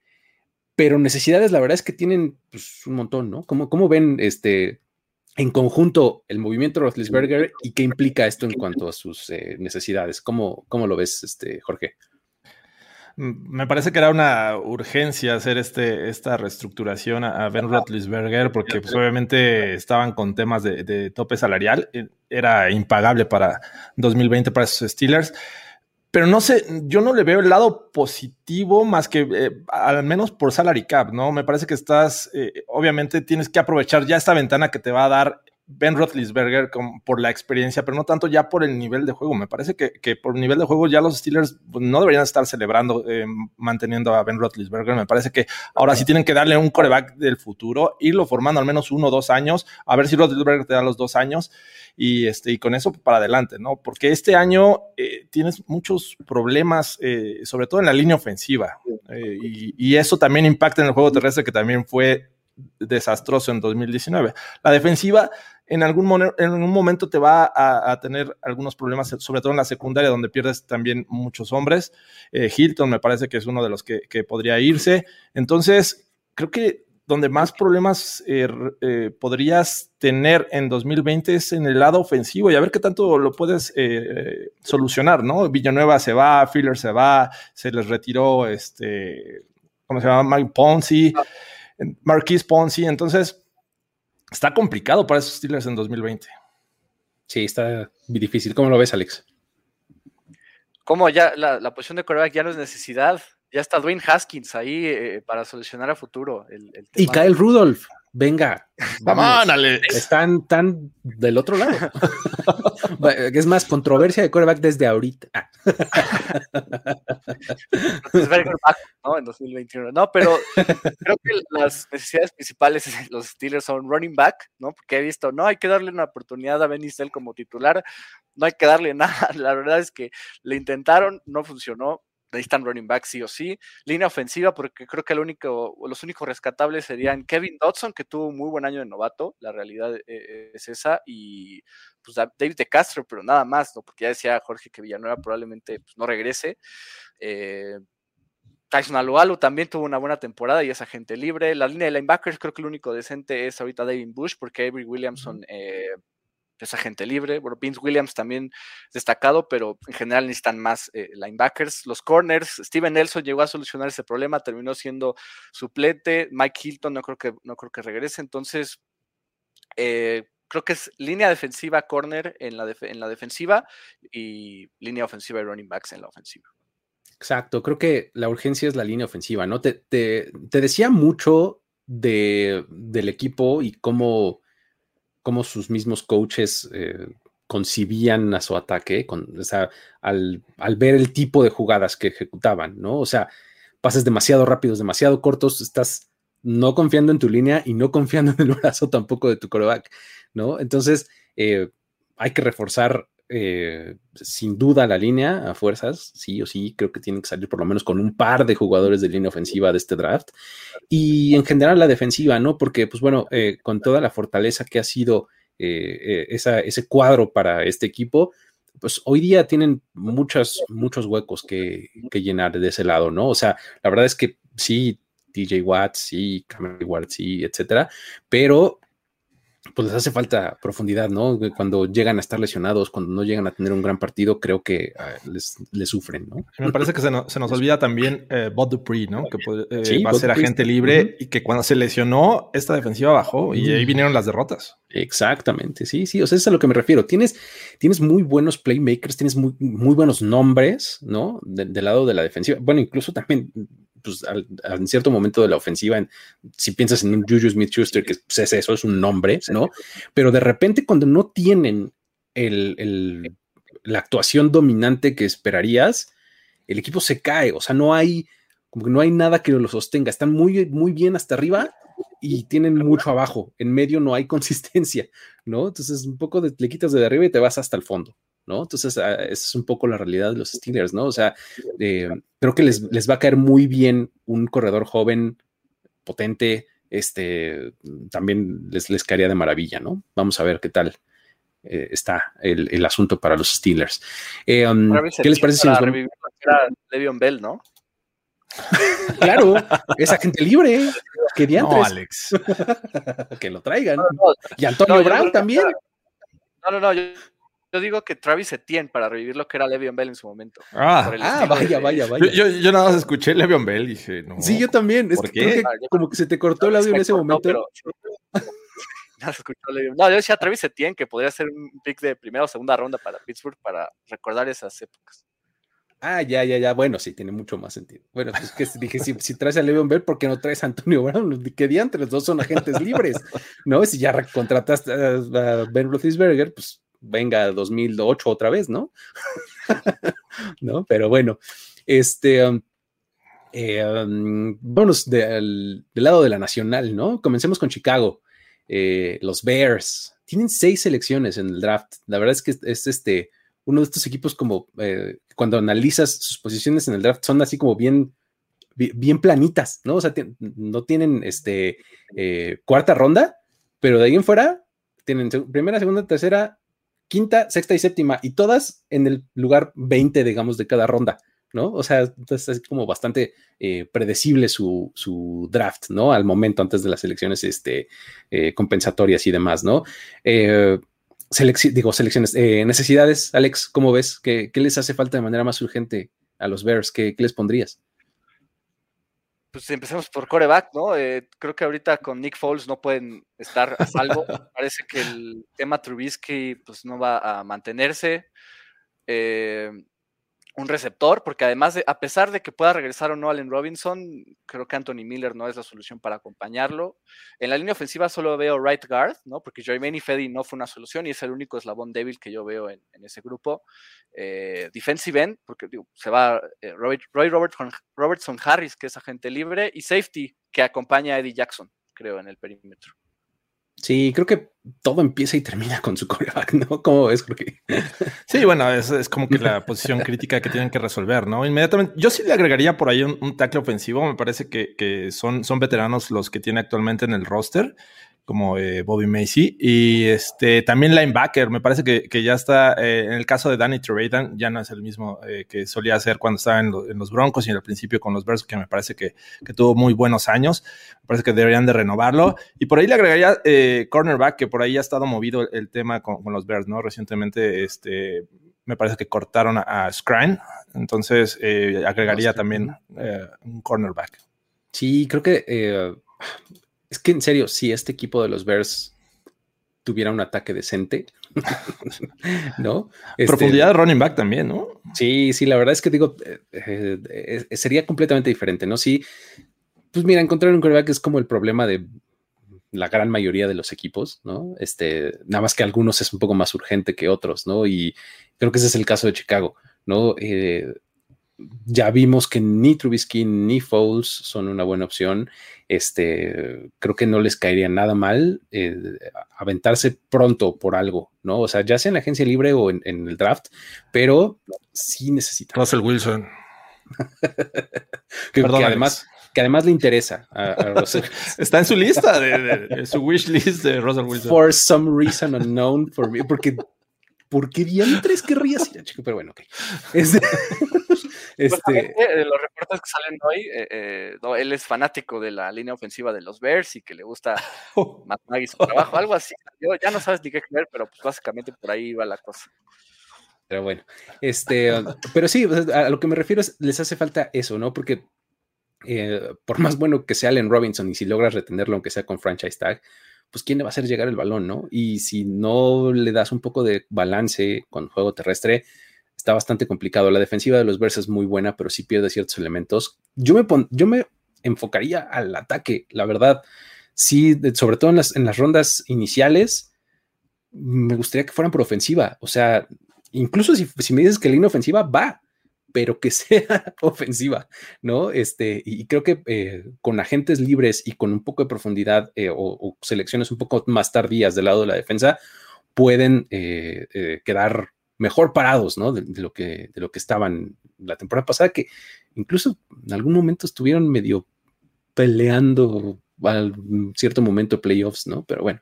Pero necesidades, la verdad es que tienen pues, un montón, ¿no? ¿Cómo, cómo ven este, en conjunto el movimiento Roethlisberger y qué implica esto en cuanto a sus eh, necesidades. ¿Cómo, ¿Cómo, lo ves, este, Jorge? Mm, me parece que era una urgencia hacer este, esta reestructuración a, Ben Roethlisberger porque pues, obviamente estaban con temas de, de tope salarial. Eh, era impagable para 2020 para esos Steelers pero no sé, yo no le veo el lado positivo más que eh, al menos por salary cap, ¿no? Me parece que estás, eh, obviamente tienes que aprovechar ya esta ventana que te va a dar Ben Roethlisberger por la experiencia, pero no tanto ya por el nivel de juego. Me parece que, que por nivel de juego ya los Steelers pues, no deberían estar celebrando, eh, manteniendo a Ben Roethlisberger. Me parece que ahora sí tienen que darle un coreback del futuro, irlo formando al menos uno o dos años, a ver si Roethlisberger te da los dos años y, este, y con eso para adelante, ¿no? Porque este año eh, tienes muchos problemas, eh, sobre todo en la línea ofensiva, y, y eso también impacta en el juego terrestre que también fue desastroso en 2019. La defensiva en algún, en algún momento te va a, tener algunos problemas, sobre todo en la secundaria, donde pierdes también muchos hombres. Eh, Hilton me parece que es uno de los que, podría irse. Entonces, creo que donde más problemas eh, eh, podrías tener en 2020 es en el lado ofensivo y a ver qué tanto lo puedes solucionar, ¿no? Villanueva se va, Filler se va, se les retiró este, ¿cómo se llama? Mike Ponzi. Ah. Marquis Ponzi. Entonces, está complicado para esos Steelers en 2020. Sí, está muy difícil. ¿Cómo lo ves, Alex? Como ya la, posición de quarterback ya no es necesidad. Ya está Dwayne Haskins ahí eh, para solucionar a futuro. El, Y Kyle Rudolph. Venga. Vamos, Están tan del otro lado. es más, controversia de quarterback desde ahorita. Ah. ¿no? En 2021. No, pero creo que las necesidades principales de los Steelers son running back, ¿no? Porque he visto, no hay que darle una oportunidad a Benny como titular, no hay que darle nada. La verdad es que le intentaron, no funcionó necesitan running back sí o sí. Línea ofensiva, porque creo que el único, los únicos rescatables serían Kevin Dodson, que tuvo un muy buen año de novato, la realidad eh, es esa, y pues David de Castro, pero nada más, ¿no? Porque ya decía Jorge que Villanueva probablemente pues, no regrese. Eh, Tyson Alualu también tuvo una buena temporada y es agente libre. La línea de linebackers, creo que el único decente es ahorita David Bush, porque Avery Williamson eh, es agente libre. Bueno, Vince Williams también destacado, pero en general necesitan más eh, linebackers. Los corners, Steven Nelson llegó a solucionar ese problema, terminó siendo suplente. Mike Hilton no creo que, no creo que regrese. Entonces, eh, creo que es línea defensiva, corner en la, en la defensiva y línea ofensiva y running backs en la ofensiva. Exacto, creo que la urgencia es la línea ofensiva, ¿no? Te, te, decía mucho de, del equipo y cómo cómo sus mismos coaches eh, concibían a su ataque, al, ver el tipo de jugadas que ejecutaban, ¿no? O sea, pases demasiado rápidos, demasiado cortos, estás no confiando en tu línea y no confiando en el brazo tampoco de tu coreback, ¿no? Entonces, eh, hay que reforzar eh, sin duda la línea a fuerzas, sí o sí, creo que tienen que salir por lo menos con un par de jugadores de línea ofensiva de este draft y en general la defensiva, ¿no? Porque, pues bueno, eh, con toda la fortaleza que ha sido ese cuadro para este equipo, pues hoy día tienen muchos, muchos huecos que, que, llenar de ese lado, ¿no? O sea, la verdad es que sí, DJ Watts, sí, Cameron Watts, sí, etcétera, pero pues les hace falta profundidad, ¿no? Cuando llegan a estar lesionados, cuando no llegan a tener un gran partido, creo que ah, les, sufren, ¿no? Me parece que se, nos olvida también eh, Bob Dupree, ¿no? Que eh, va a ser agente libre y que cuando se lesionó, esta defensiva bajó y ahí vinieron las derrotas. Exactamente, sí, sí, o sea, es a lo que me refiero. Tienes, tienes muy buenos playmakers, tienes muy, muy buenos nombres, ¿no? del lado de la defensiva. Bueno, incluso también pues, en cierto momento de la ofensiva, si piensas en un Juju Smith Schuster, que pues, es eso, es un nombre, ¿no? Pero de repente, cuando no tienen el, la actuación dominante que esperarías, el equipo se cae, o sea, no hay, como que no hay nada que lo sostenga, están muy, muy bien hasta arriba y tienen mucho abajo, en medio no hay consistencia, ¿no? Entonces, un poco de, le quitas de arriba y te vas hasta el fondo. ¿no? Entonces, ah, esa es un poco la realidad de los Steelers, ¿no? O sea, eh, creo que les, va a caer muy bien un corredor joven, potente, este, también les, les caería de maravilla, ¿no? Vamos a ver qué tal eh, está el, asunto para los Steelers. Eh, um, ¿Qué les parece si nos vamos? Le'Veon Bell, ¿no? claro, esa gente libre. Que No, Alex. que lo traigan. y Antonio Brown también. No, no, no. Yo, yo digo que Travis Etienne para revivir lo que era Le'Veon Bell en su momento. Ah, ah vaya, vaya, vaya. Yo, yo, nada más escuché Le'Veon Bell y dije, no. Sí, yo también. Es que como que se te cortó el audio en ese momento. No, yo decía Travis Etienne que podría ser un pick de primera o segunda ronda para Pittsburgh para recordar esas épocas. Ah, ya, ya, ya. Bueno, sí, tiene mucho más sentido. Bueno, pues que dije, si, si traes a Le'Veon Bell, ¿por qué no traes a Antonio Brown? ¿Qué diantres? Los dos son agentes libres, ¿no? Si ya contrataste a Ben Roethlisberger, pues venga 2008 otra vez, ¿no? ¿No? Pero bueno, este, um, eh, um, del, lado de la nacional, ¿no? Comencemos con Chicago. Eh, los Bears tienen seis selecciones en el draft. La verdad es que es este uno de estos equipos como eh, cuando analizas sus posiciones en el draft son así como bien bien planitas, ¿no? O sea, no tienen este cuarta ronda, pero de ahí en fuera tienen primera, segunda, tercera, quinta, sexta y séptima, y todas en el lugar 20, digamos, de cada ronda, ¿no? O sea, entonces es como bastante eh, predecible su, draft, ¿no? Al momento, antes de las elecciones este, eh, compensatorias y demás, ¿no? Eh, digo, selecciones, necesidades, Alex, ¿cómo ves? ¿Qué, ¿Qué, les hace falta de manera más urgente a los Bears? ¿Qué, qué les pondrías? pues empezamos por coreback, ¿no? Eh, creo que ahorita con Nick Foles no pueden estar a salvo. Parece que el tema Trubisky pues no va a mantenerse. Eh, un receptor, porque además, de, a pesar de que pueda regresar o no Allen Robinson, creo que Anthony Miller no es la solución para acompañarlo. En la línea ofensiva solo veo right guard, ¿no? Porque Jermaine Fedi no fue una solución y es el único eslabón débil que yo veo en, ese grupo. Eh, defensive end, porque se va eh, Roy Robertson, Robertson Harris, que es agente libre, y safety, que acompaña a Eddie Jackson, creo, en el perímetro. Sí, creo que todo empieza y termina con su coreback, ¿no? ¿Cómo ves, que Sí, bueno, es, es, como que la posición crítica que tienen que resolver, ¿no? Inmediatamente, yo sí le agregaría por ahí un, un tackle ofensivo, me parece que, que, son, son veteranos los que tiene actualmente en el roster como eh, Bobby Macy. Y este, también linebacker, me parece que, que ya está, eh, en el caso de Danny Trevathan, ya no es el mismo eh, que solía hacer cuando estaba en, los Broncos y al principio con los Bears, que me parece que, que, tuvo muy buenos años. Me parece que deberían de renovarlo. Y por ahí le agregaría cornerback, que por ahí ha estado movido el, tema con, con, los Bears, ¿no? Recientemente, este, me parece que cortaron a, a Scrine, entonces agregaría también un cornerback. Sí, creo que es que en serio, si este equipo de los Bears tuviera un ataque decente, ¿no? Este, Profundidad de running back también, ¿no? Sí, sí, la verdad es que digo, eh, eh, eh, sería completamente diferente, ¿no? Sí, pues mira, encontrar un quarterback es como el problema de la gran mayoría de los equipos, ¿no? Este, nada más que algunos es un poco más urgente que otros, ¿no? Y creo que ese es el caso de Chicago, ¿no? Eh, ya vimos que ni Trubisky ni Foles son una buena opción. Este, creo que no les caería nada mal eh, aventarse pronto por algo, ¿no? O sea, ya sea en la agencia libre o en, el draft, pero sí necesitan. Russell Wilson. que, además, que además le interesa Está en su lista, de, su wish list de Russell Wilson. For some reason unknown for me, porque ¿por qué diantres querrías ir a Chico? Pero bueno, ok. Este, este... Eh, los reportes que salen hoy, eh, eh, no, él es fanático de la línea ofensiva de los Bears y que le gusta oh. su trabajo, algo así. Yo, ya no sabes ni qué creer, pero pues básicamente por ahí va la cosa. Pero bueno, este, pero sí, a lo que me refiero es, les hace falta eso, ¿no? Porque por más bueno que sea Allen Robinson y si logras retenerlo, aunque sea con franchise tag, pues quién le va a hacer llegar el balón, ¿no? Y si no le das un poco de balance con juego terrestre, está bastante complicado. La defensiva de los Bears es muy buena, pero sí pierde ciertos elementos. Yo me, yo me enfocaría al ataque, la verdad. Sí, sobre todo en las, en las rondas iniciales, me gustaría que fueran por ofensiva. O sea, incluso si, me dices que la línea ofensiva va, pero que sea ofensiva, ¿no? Este, y creo que eh, con agentes libres y con un poco de profundidad eh, o, selecciones un poco más tardías del lado de la defensa, pueden eh, quedar mejor parados, ¿no? De, lo que, de lo que estaban la temporada pasada, que incluso en algún momento estuvieron medio peleando al cierto momento playoffs, ¿no? Pero bueno,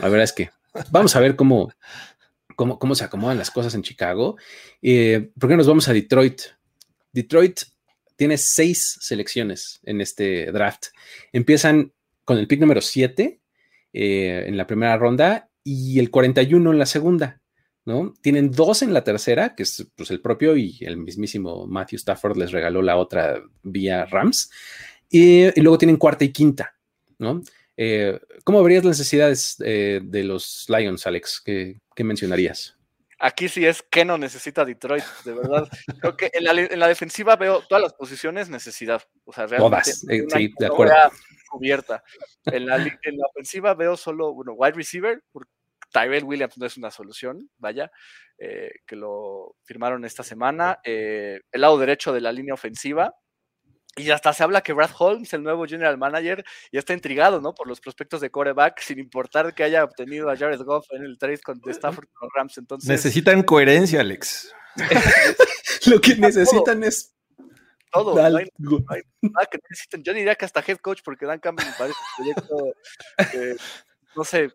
la verdad es que vamos a ver cómo, cómo, se acomodan las cosas en Chicago. Eh, ¿Por qué nos vamos a Detroit? Detroit tiene seis selecciones en este draft. Empiezan con el pick número 7 eh, en la primera ronda y el 41 en la segunda. ¿No? Tienen dos en la tercera, que es pues, el propio y el mismísimo Matthew Stafford les regaló la otra vía Rams. Y, luego tienen cuarta y quinta, ¿no? Eh, ¿Cómo verías las necesidades de los Lions, Alex? ¿Qué, mencionarías? Aquí sí es que no necesita Detroit, de verdad. Creo que en la, defensiva veo todas las posiciones necesidad. O sea, realmente. Todas, eh, sí, de acuerdo. Cubierta. En la, ofensiva veo solo, bueno, wide receiver, porque Tyrell Williams no es una solución, vaya, eh, que lo firmaron esta semana. el lado derecho de la línea ofensiva, y hasta se habla que Brad Holmes, el nuevo general manager, ya está intrigado, ¿no? Por los prospectos de coreback, sin importar que haya obtenido a Jared Goff en el trade con Stafford con los Rams. Entonces... Necesitan coherencia, Alex. Lo que necesitan es todo. No hay, nada que necesiten. Yo diría que hasta head coach, porque Dan Campbell me parece un proyecto, no sé,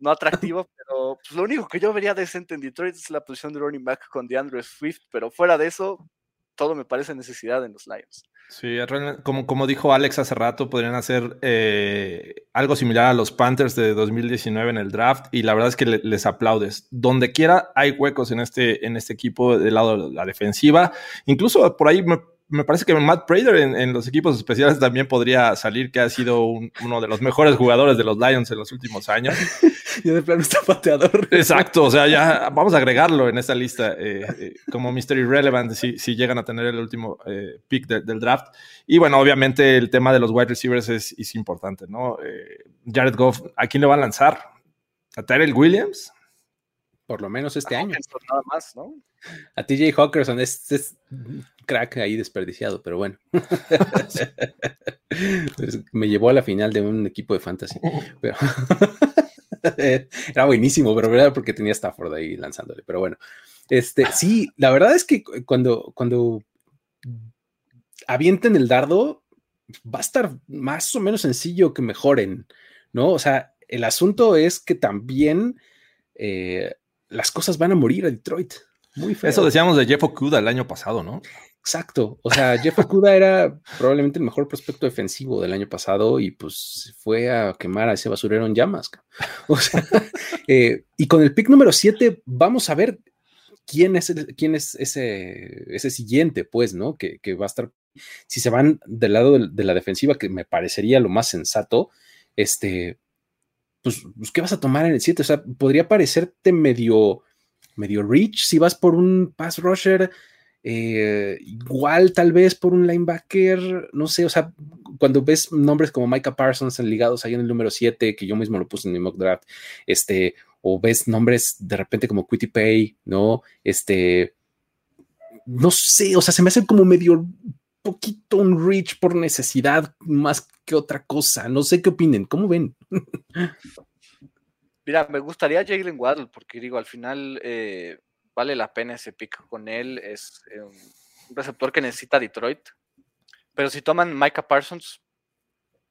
no atractivo, pero pues, lo único que yo vería decente en Detroit es la posición de running back con DeAndre Swift, pero fuera de eso, todo me parece necesidad en los Lions. Sí, como, como dijo Alex hace rato, podrían hacer eh, algo similar a los Panthers de 2019 en el draft y la verdad es que les aplaudes. Donde quiera hay huecos en este, en este equipo del lado de la defensiva. Incluso por ahí me me parece que Matt Prater en, los equipos especiales también podría salir, que ha sido uno de los mejores jugadores de los Lions en los últimos años. ya de plano está pateador. Exacto, o sea, ya vamos a agregarlo en esta lista eh, eh, como Mystery Relevant si, si, llegan a tener el último eh, pick del draft. Y bueno, obviamente el tema de los wide receivers es, importante, ¿no? Jared Goff, ¿a quién le va a lanzar? ¿A Tyrell Williams? Por lo menos este año. Nada más, ¿no? A TJ Hawkerson es, es crack ahí desperdiciado, pero bueno. Pues, me llevó a la final de un equipo de fantasy. era buenísimo, pero verdad porque tenía Stafford ahí lanzándole. Pero bueno, este sí, la verdad es que cuando, cuando avienten el dardo, va a estar más o menos sencillo que mejoren, ¿no? O sea, el asunto es que también eh, las cosas van a morir a Detroit. Muy feo. Eso decíamos de Jeff Okuda el año pasado, ¿no? Exacto. O sea, Jeff Okuda era probablemente el mejor prospecto defensivo del año pasado y pues fue a quemar a ese basurero en llamas. O sea, eh, y con el pick número 7 vamos a ver quién es, quién es ese, ese siguiente, pues, ¿no? Que, va a estar, si se van del lado de, la defensiva, que me parecería lo más sensato, este, pues, pues, ¿qué vas a tomar en el 7? O sea, podría parecerte medio, medio rich si vas por un pass rusher, eh, igual tal vez por un linebacker, no sé, o sea, cuando ves nombres como Micah Parsons ligados ahí en el número 7, que yo mismo lo puse en mi mock draft, este, o ves nombres de repente como Quitty Pay, ¿no? Este, no sé, o sea, se me hace como medio poquito un reach por necesidad más que otra cosa. No sé qué opinen, ¿cómo ven? Mira, me gustaría Jalen Waddle porque digo, al final eh, vale la pena ese pick con él. Es eh, un receptor que necesita Detroit. Pero si toman Micah Parsons,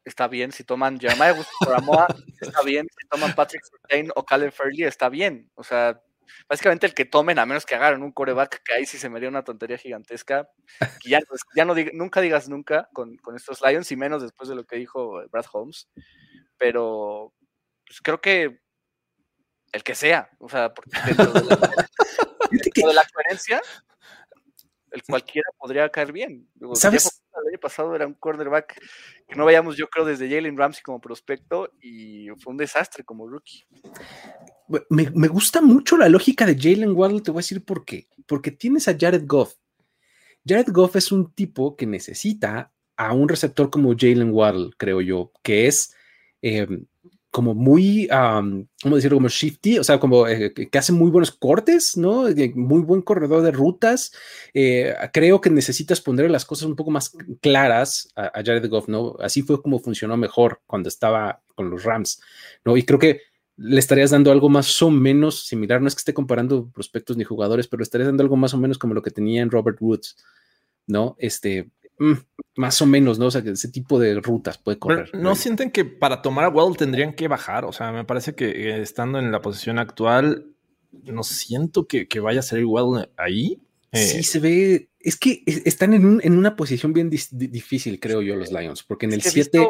está bien. Si toman Jeremiah Ramoa, está bien. Si toman Patrick Surtain o Caleb Fairley, está bien. O sea, básicamente el que tomen, a menos que agarren un coreback, que ahí sí se me dio una tontería gigantesca. ya, ya no nunca digas nunca con, estos Lions, y menos después de lo que dijo Brad Holmes. Pero pues, creo que el que sea, o sea, porque dentro de la, coherencia, el cualquiera podría caer bien. ¿Sabes? Año pasado era un cornerback que no veíamos, yo creo, desde Jalen Ramsey como prospecto y fue un desastre como rookie. Me, gusta mucho la lógica de Jalen Waddle, te voy a decir por qué. Porque tienes a Jared Goff. Jared Goff es un tipo que necesita a un receptor como Jalen Waddle, creo yo, que es em, como muy, ¿cómo decirlo? Como shifty, o sea, como eh, que hace muy buenos cortes, ¿no? Muy buen corredor de rutas. Eh, creo que necesitas poner las cosas un poco más claras a, a, Jared Goff, ¿no? Así fue como funcionó mejor cuando estaba con los Rams, ¿no? Y creo que le estarías dando algo más o menos similar, no es que esté comparando prospectos ni jugadores, pero estarías dando algo más o menos como lo que tenía en Robert Woods, ¿no? Este, mm, más o menos, ¿no? O sea, que ese tipo de rutas puede correr. ¿No sienten que para tomar a Well tendrían que bajar? O sea, me parece que eh, estando en la posición actual, no siento que, vaya a ser Well ahí. Sí, eh, se ve. Es que están en, en una posición bien difícil, creo yo, los Lions, porque en el 7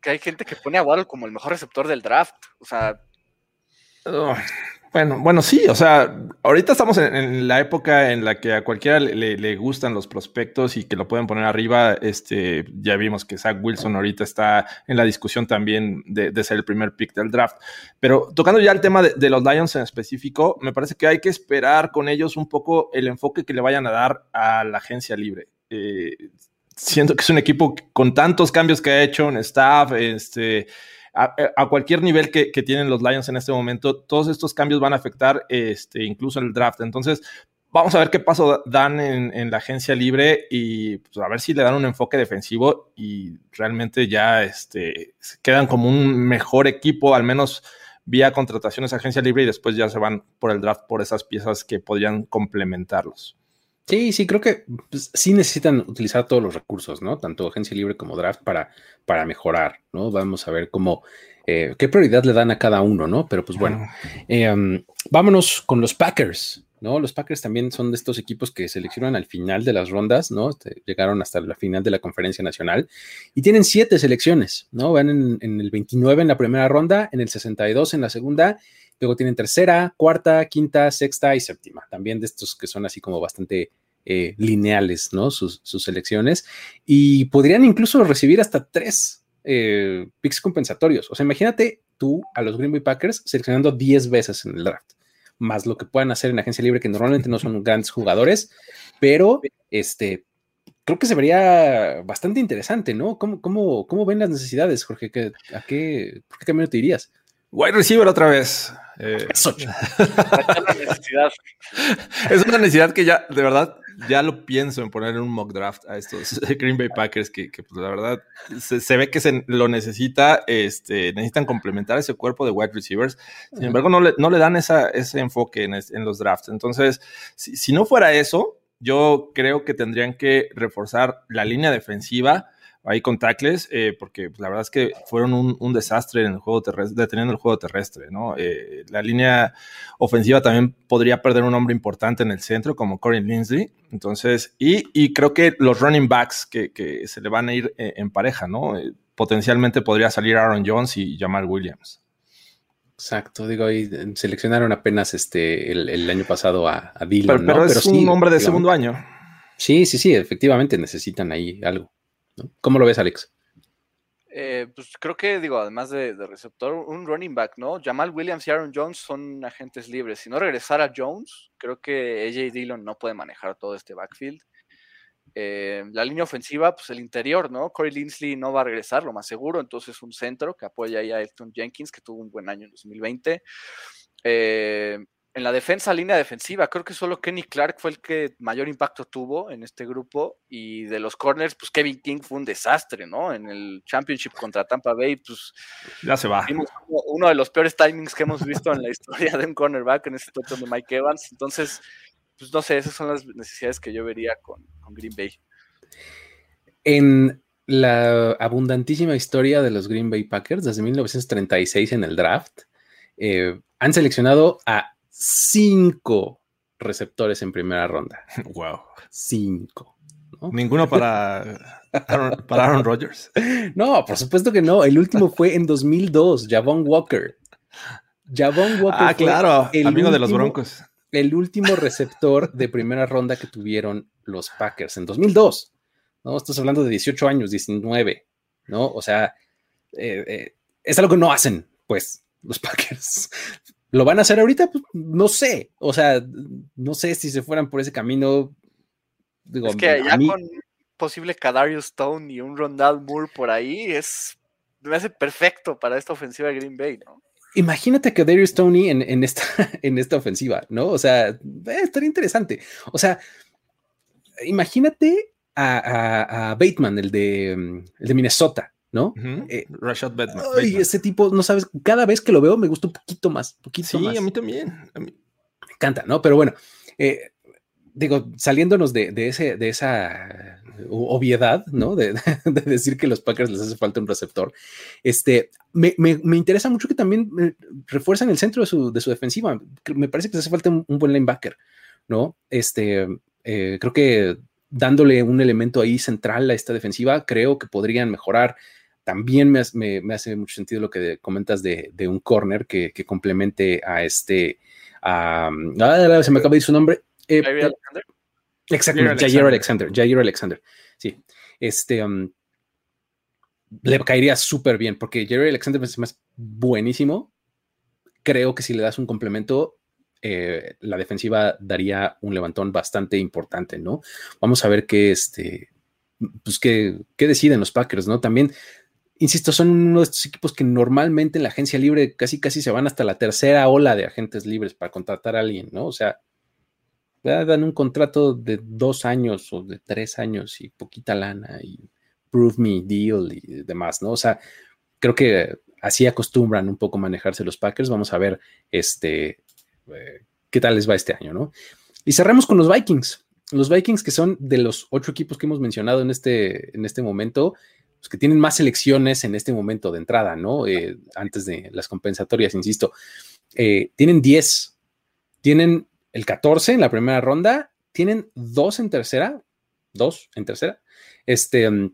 que hay gente que pone a Waddle como el mejor receptor del draft. O sea. Bueno, bueno, sí, o sea, ahorita estamos en, la época en la que a cualquiera le, gustan los prospectos y que lo pueden poner arriba. Este, ya vimos que Zach Wilson ahorita está en la discusión también de, ser el primer pick del draft. Pero tocando ya el tema de, los Lions en específico, me parece que hay que esperar con ellos un poco el enfoque que le vayan a dar a la agencia libre. Eh, siento que es un equipo con tantos cambios que ha hecho en staff, este, a, cualquier nivel que, tienen los Lions en este momento, todos estos cambios van a afectar este, incluso el draft. Entonces, vamos a ver qué paso dan en, la agencia libre y pues, a ver si le dan un enfoque defensivo y realmente ya este, quedan como un mejor equipo, al menos vía contrataciones agencia libre y después ya se van por el draft por esas piezas que podrían complementarlos. Sí, sí, creo que pues, sí necesitan utilizar todos los recursos, ¿no? Tanto agencia libre como draft para, para mejorar, ¿no? Vamos a ver cómo, eh, qué prioridad le dan a cada uno, ¿no? Pero pues bueno, em, vámonos con los Packers, ¿no? Los Packers también son de estos equipos que seleccionan al final de las rondas, ¿no? Este, llegaron hasta la final de la conferencia nacional y tienen siete selecciones, ¿no? Van en, en el 29 en la primera ronda, en el 62 en la segunda Luego tienen tercera, cuarta, quinta, sexta y séptima. También de estos que son así como bastante eh, lineales, ¿no? Sus, selecciones. Y podrían incluso recibir hasta tres eh, picks compensatorios. O sea, imagínate tú a los Green Bay Packers seleccionando 10 veces en el draft, más lo que puedan hacer en agencia libre, que normalmente no son grandes jugadores, pero este, creo que se vería bastante interesante, ¿no? ¿Cómo, cómo, cómo ven las necesidades, Jorge? ¿A qué, ¿Por qué camino te irías? Wide receiver otra vez. Eh, es una necesidad que ya, de verdad, ya lo pienso en poner en un mock draft a estos Green Bay Packers que, pues, la verdad se, ve que se lo necesita, este, necesitan complementar ese cuerpo de wide receivers. Sin embargo, no le, no le dan esa, ese enfoque en, en, los drafts. Entonces, si, si no fuera eso, yo creo que tendrían que reforzar la línea defensiva ahí con tackles, eh, porque pues, la verdad es que fueron un, desastre en el juego terrestre, deteniendo el juego terrestre, ¿no? Eh, la línea ofensiva también podría perder un hombre importante en el centro, como Corey Linsley. Entonces, y, creo que los running backs que, se le van a ir eh, en pareja, ¿no? potencialmente podría salir Aaron Jones y Jamal Williams. Exacto, digo, ahí seleccionaron apenas este el, año pasado a, a Dylan. Pero, es un hombre de segundo año. Sí, sí, sí, efectivamente necesitan ahí algo. ¿Cómo lo ves, Alex? Eh, pues creo que, digo, además de, receptor, un running back, ¿no? Jamal Williams y Aaron Jones son agentes libres. Si no regresara Jones, creo que AJ Dillon no puede manejar todo este backfield. Eh, la línea ofensiva, pues el interior, ¿no? Corey Linsley no va a regresar, lo más seguro, entonces un centro que apoya ahí a Elton Jenkins, que tuvo un buen año en 2020. Eh, en la defensa, línea defensiva, creo que solo Kenny Clark fue el que mayor impacto tuvo en este grupo. Y de los corners, pues Kevin King fue un desastre, ¿no? En el Championship contra Tampa Bay, pues. Ya se va. Uno de los peores timings que hemos visto en la historia de un cornerback en este touchdown de Mike Evans. Entonces, pues no sé, esas son las necesidades que yo vería con, Green Bay. En la abundantísima historia de los Green Bay Packers, desde 1936 en el draft, eh, han seleccionado a cinco receptores en primera ronda. Wow. Cinco. Ninguno para Aaron, para Aaron Rodgers. No, por supuesto que no. El último fue en 2002, Javon Walker. Javon Walker. Ah, claro, el amigo de los Broncos. El último receptor de primera ronda que tuvieron los Packers en 2002. ¿no? Estás hablando de 18 años, 19, ¿no? O sea, eh, eh, es algo que no hacen, pues, los Packers. ¿Lo van a hacer ahorita? Pues no sé. O sea, no sé si se fueran por ese camino. es que ya con posible Kadarius Stone y un Rondal Moore por ahí es me hace perfecto para esta ofensiva de Green Bay, ¿no? Imagínate que Darius Stoney en, esta, en esta ofensiva, ¿no? O sea, eh, estaría interesante. O sea, imagínate a, Bateman, el de, el de Minnesota, ¿no? Eh, Rashad Bateman. Y ese tipo, no sabes, cada vez que lo veo me gusta un poquito más, poquito sí, más. a mí también. Me encanta, ¿no? Pero bueno, eh, digo, saliéndonos de, ese, de esa obviedad, ¿no? De, decir que los Packers les hace falta un receptor, este, me, interesa mucho que también eh, refuerzan el centro de su, defensiva. Me parece que les hace falta un, buen linebacker, ¿no? Este, creo que dándole un elemento ahí central a esta defensiva, creo que podrían mejorar también me, hace mucho sentido lo que comentas de, un corner que, complemente a este. Ah, se me acaba de decir su nombre. Eh, eh Alexander. Exactamente, Jair Alexander. Jair Alexander. Sí. Este. Um, le caería súper bien porque Jair Alexander es más buenísimo. Creo que si le das un complemento, eh, la defensiva daría un levantón bastante importante, ¿no? Vamos a ver qué, este, pues qué, qué deciden los Packers, ¿no? También insisto, son uno de estos equipos que normalmente en la agencia libre casi casi se van hasta la tercera ola de agentes libres para contratar a alguien, ¿no? O sea, dan un contrato de dos años o de tres años y poquita lana y prove me deal y demás, ¿no? O sea, creo que así acostumbran un poco manejarse los Packers. Vamos a ver este eh, qué tal les va este año, ¿no? Y cerramos con los Vikings. Los Vikings que son de los ocho equipos que hemos mencionado en este, en este momento, los que tienen más elecciones en este momento de entrada, ¿no? Eh, antes de las compensatorias, insisto. Eh, tienen 10, tienen el 14 en la primera ronda, tienen dos en tercera, dos en tercera, este, mm,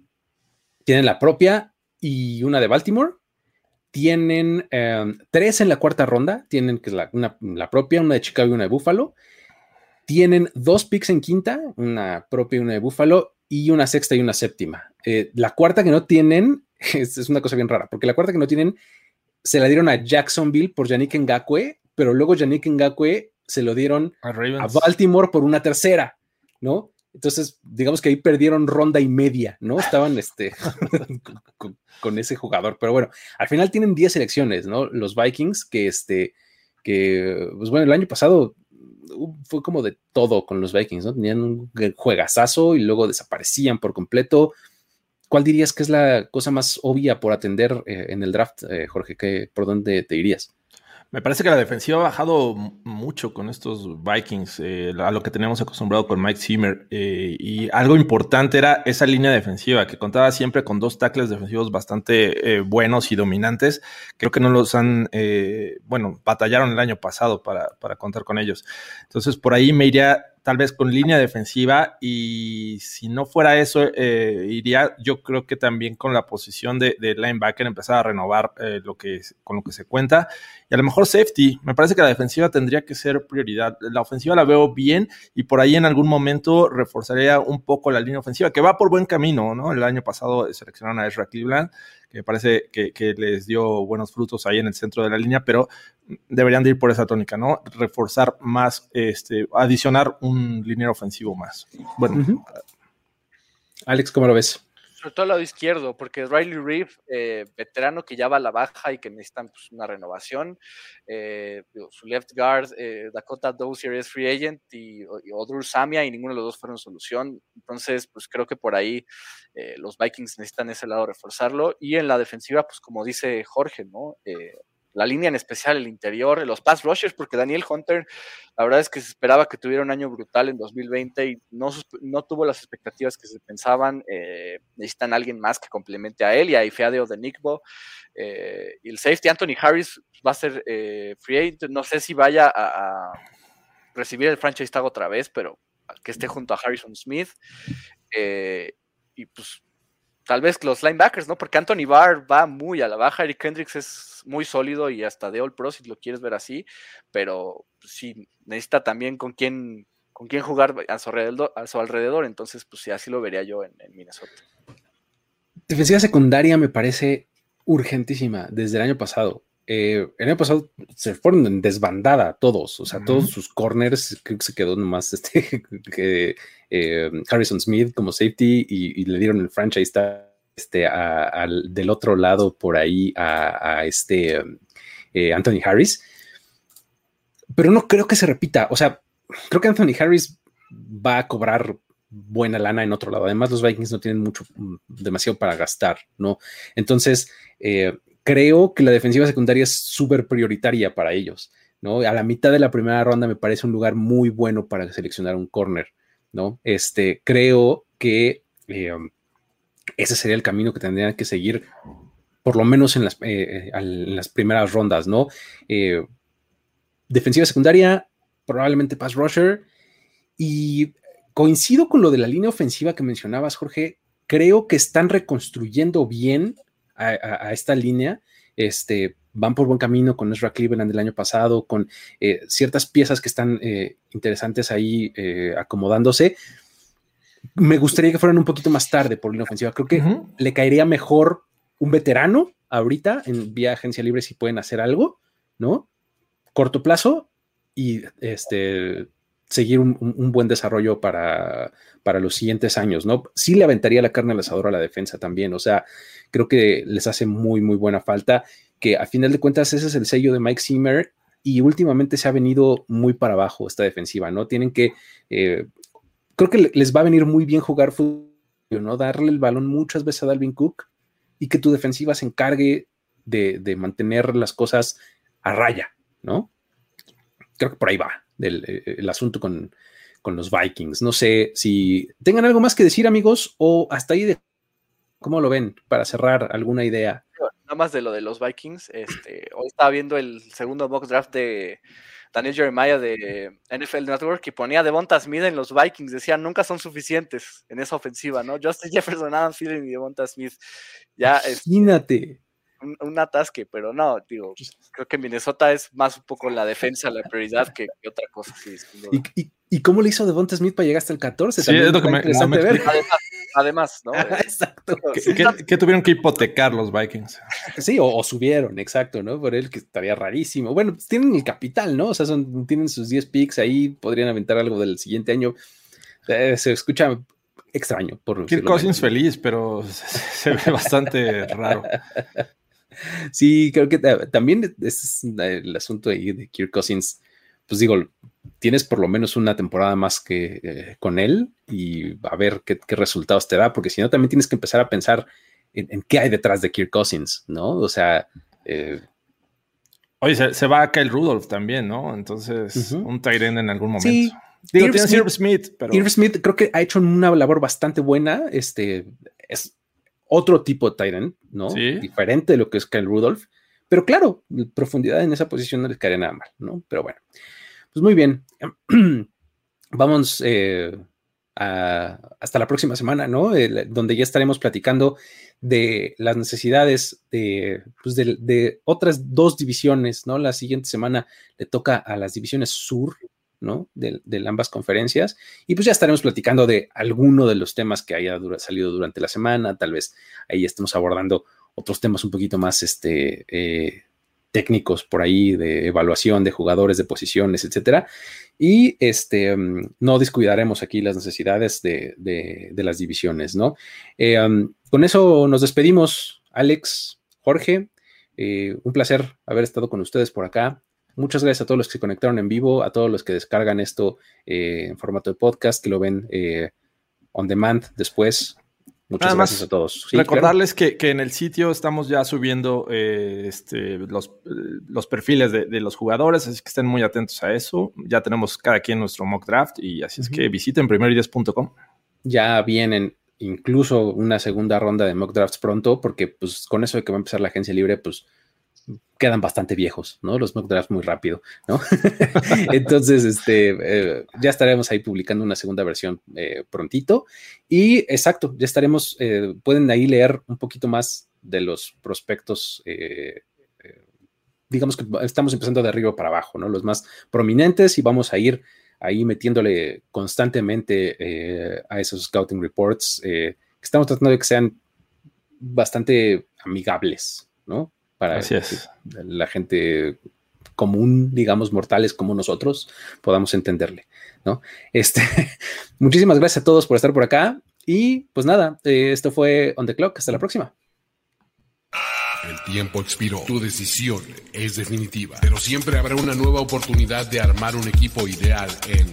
tienen la propia y una de Baltimore, tienen em, tres en la cuarta ronda, tienen que es la, la propia, una de Chicago y una de Buffalo, tienen dos picks en quinta, una propia y una de Buffalo, y una sexta y una séptima. Eh, la cuarta que no tienen es, una cosa bien rara, porque la cuarta que no tienen se la dieron a Jacksonville por Yannick Ngakwe, pero luego Yannick Ngakwe se lo dieron a, Baltimore por una tercera, ¿no? Entonces, digamos que ahí perdieron ronda y media, ¿no? Estaban este, con, ese jugador. Pero bueno, al final tienen 10 selecciones, ¿no? Los Vikings, que este, que, pues bueno, el año pasado fue como de todo con los Vikings, ¿no? Tenían un juegazazo y luego desaparecían por completo. ¿Cuál dirías que es la cosa más obvia por atender eh, en el draft, eh, Jorge? ¿Qué, ¿Por dónde te irías? Me parece que la defensiva ha bajado mucho con estos Vikings, eh, a lo que teníamos acostumbrado con Mike Zimmer. Eh, y algo importante era esa línea defensiva, que contaba siempre con dos tackles defensivos bastante eh, buenos y dominantes. Creo que no los han, bueno, batallaron el año pasado para, para contar con ellos. Entonces, por ahí me iría tal vez con línea defensiva y si no fuera eso, eh, iría yo creo que también con la posición de, linebacker empezar a renovar eh, lo que, con lo que se cuenta y a lo mejor safety, me parece que la defensiva tendría que ser prioridad, la ofensiva la veo bien y por ahí en algún momento reforzaría un poco la línea ofensiva que va por buen camino, ¿no? El año pasado seleccionaron a Ezra Cleveland que me parece que, les dio buenos frutos ahí en el centro de la línea, pero deberían de ir por esa tónica, ¿no? Reforzar más, este, adicionar un línea ofensivo más. Bueno. Alex, ¿cómo lo ves? sobre todo al lado izquierdo, porque Riley Reeve, eh, veterano que ya va a la baja y que necesitan pues, una renovación, eh, su left guard, eh, Dakota Dozier es free agent y, y Samia y ninguno de los dos fueron solución, entonces pues creo que por ahí los Vikings necesitan ese lado reforzarlo y en la defensiva pues como dice Jorge, ¿no? La línea en especial, el interior, los pass rushers, porque Daniel Hunter, la verdad es que se esperaba que tuviera un año brutal en 2020 y no, no tuvo las expectativas que se pensaban. Eh, necesitan alguien más que complemente a él y a Ifeadeo de Nickbo. Eh, y el safety Anthony Harris va a ser eh, free agent. No sé si vaya a, recibir el franchise tag otra vez, pero que esté junto a Harrison Smith. y pues tal vez los linebackers, ¿no? Porque Anthony Barr va muy a la baja, Eric Hendricks es muy sólido y hasta de All Pro si lo quieres ver así, pero sí necesita también con quién con quién jugar a su alrededor, a su alrededor entonces pues sí, así lo vería yo en, Minnesota. Defensiva secundaria me parece urgentísima desde el año pasado. Eh, el año pasado se fueron en desbandada todos, o sea, todos sus corners, creo que se quedó nomás este, que, eh, Harrison Smith como safety y, le dieron el franchise este, al, del otro lado por ahí a, este eh, Anthony Harris. Pero no creo que se repita, o sea, creo que Anthony Harris va a cobrar buena lana en otro lado. Además, los Vikings no tienen mucho, mm, demasiado para gastar, ¿no? Entonces, creo que la defensiva secundaria es súper prioritaria para ellos, ¿no? A la mitad de la primera ronda me parece un lugar muy bueno para seleccionar un corner, ¿no? Este, creo que eh, ese sería el camino que tendrían que seguir, por lo menos en las, eh, las primeras rondas, ¿no? Eh, defensiva secundaria, probablemente pass rusher, y coincido con lo de la línea ofensiva que mencionabas, Jorge, creo que están reconstruyendo bien a, esta línea, este, van por buen camino con Ezra Cleveland del año pasado, con eh, ciertas piezas que están eh, interesantes ahí eh, acomodándose. Me gustaría que fueran un poquito más tarde por línea ofensiva. Creo que le caería mejor un veterano ahorita en vía agencia libre si pueden hacer algo, ¿no? Corto plazo y este seguir un, buen desarrollo para, para, los siguientes años, ¿no? Sí le aventaría la carne al asador a la defensa también, o sea, creo que les hace muy, muy buena falta, que a final de cuentas ese es el sello de Mike Zimmer y últimamente se ha venido muy para abajo esta defensiva, ¿no? Tienen que, eh, creo que les va a venir muy bien jugar fútbol, ¿no? Darle el balón muchas veces a Dalvin Cook y que tu defensiva se encargue de, de mantener las cosas a raya, ¿no? Creo que por ahí va del eh, el asunto con, con, los Vikings. No sé si tengan algo más que decir, amigos, o hasta ahí de cómo lo ven para cerrar alguna idea. Nada más de lo de los Vikings. Este, hoy estaba viendo el segundo mock draft de Daniel Jeremiah de NFL Network y ponía Devonta Smith en los Vikings. Decía, nunca son suficientes en esa ofensiva, ¿no? Justin Jefferson, Adam Thielen y Devonta Smith. Ya, Imagínate un, atasque, pero no, digo, creo que Minnesota es más un poco la defensa, la prioridad que, otra cosa. ¿Y, y, cómo le hizo Devonta Smith para llegar hasta el 14? Sí, es lo que me, ver. Además, ¿no? exacto. ¿Qué, tuvieron que hipotecar los Vikings? Sí, o, subieron, exacto, ¿no? Por él que estaría rarísimo. Bueno, pues tienen el capital, ¿no? O sea, son, tienen sus 10 picks ahí, podrían aventar algo del siguiente año. Eh, se escucha extraño. Por Kirk Cousins feliz, pero se ve bastante raro. Sí, creo que también es el asunto ahí de Kirk Cousins. Pues digo, tienes por lo menos una temporada más que eh, con él y a ver qué, resultados te da, porque si no, también tienes que empezar a pensar en, qué hay detrás de Kirk Cousins, ¿no? O sea. Eh, Oye, se, va a Kyle Rudolph también, ¿no? Entonces, un tight en algún momento. Sí. Digo, tienes Smith, Smith, pero. Irv Smith creo que ha hecho una labor bastante buena. Este es otro tipo de Tyrant, ¿no? Diferente de lo que es Kyle Rudolph. Pero claro, profundidad en esa posición no les caería nada mal, ¿no? Pero bueno, pues muy bien. Vamos eh, hasta la próxima semana, ¿no? donde ya estaremos platicando de las necesidades de, pues de, de, otras dos divisiones, ¿no? La siguiente semana le toca a las divisiones sur ¿no? De, ambas conferencias. Y pues ya estaremos platicando de alguno de los temas que haya salido durante la semana. Tal vez ahí estemos abordando otros temas un poquito más este, eh, técnicos por ahí de evaluación de jugadores, de posiciones, etcétera. Y este, mm, no descuidaremos aquí las necesidades de, las divisiones, ¿no? Eh, con eso nos despedimos, Alex, Jorge. Eh, un placer haber estado con ustedes por acá. Muchas gracias a todos los que se conectaron en vivo, a todos los que descargan esto eh, en formato de podcast, que lo ven on demand después. Muchas gracias a todos. recordarles que, en el sitio estamos ya subiendo eh, este, los, los, perfiles de, los jugadores, así que estén muy atentos a eso. Ya tenemos cada quien nuestro mock draft y así es que visiten primeroideas.com. Ya vienen incluso una segunda ronda de mock drafts pronto, porque pues con eso de que va a empezar la agencia libre, pues quedan bastante viejos, ¿no? Los mock drafts muy rápido, ¿no? Entonces, este, eh, ya estaremos ahí publicando una segunda versión eh, prontito. Y exacto, ya estaremos, eh, pueden ahí leer un poquito más de los prospectos, digamos que estamos empezando de arriba para abajo, ¿no? Los más prominentes y vamos a ir ahí metiéndole constantemente a esos scouting reports que estamos tratando de que sean bastante amigables, ¿no? Para la gente común, digamos, mortales como nosotros, podamos entenderle, ¿no? Este, muchísimas gracias a todos por estar por acá y pues nada, eh, esto fue On the Clock, hasta la próxima. El tiempo expiró. Tu decisión es definitiva. Pero siempre habrá una nueva oportunidad de armar un equipo ideal en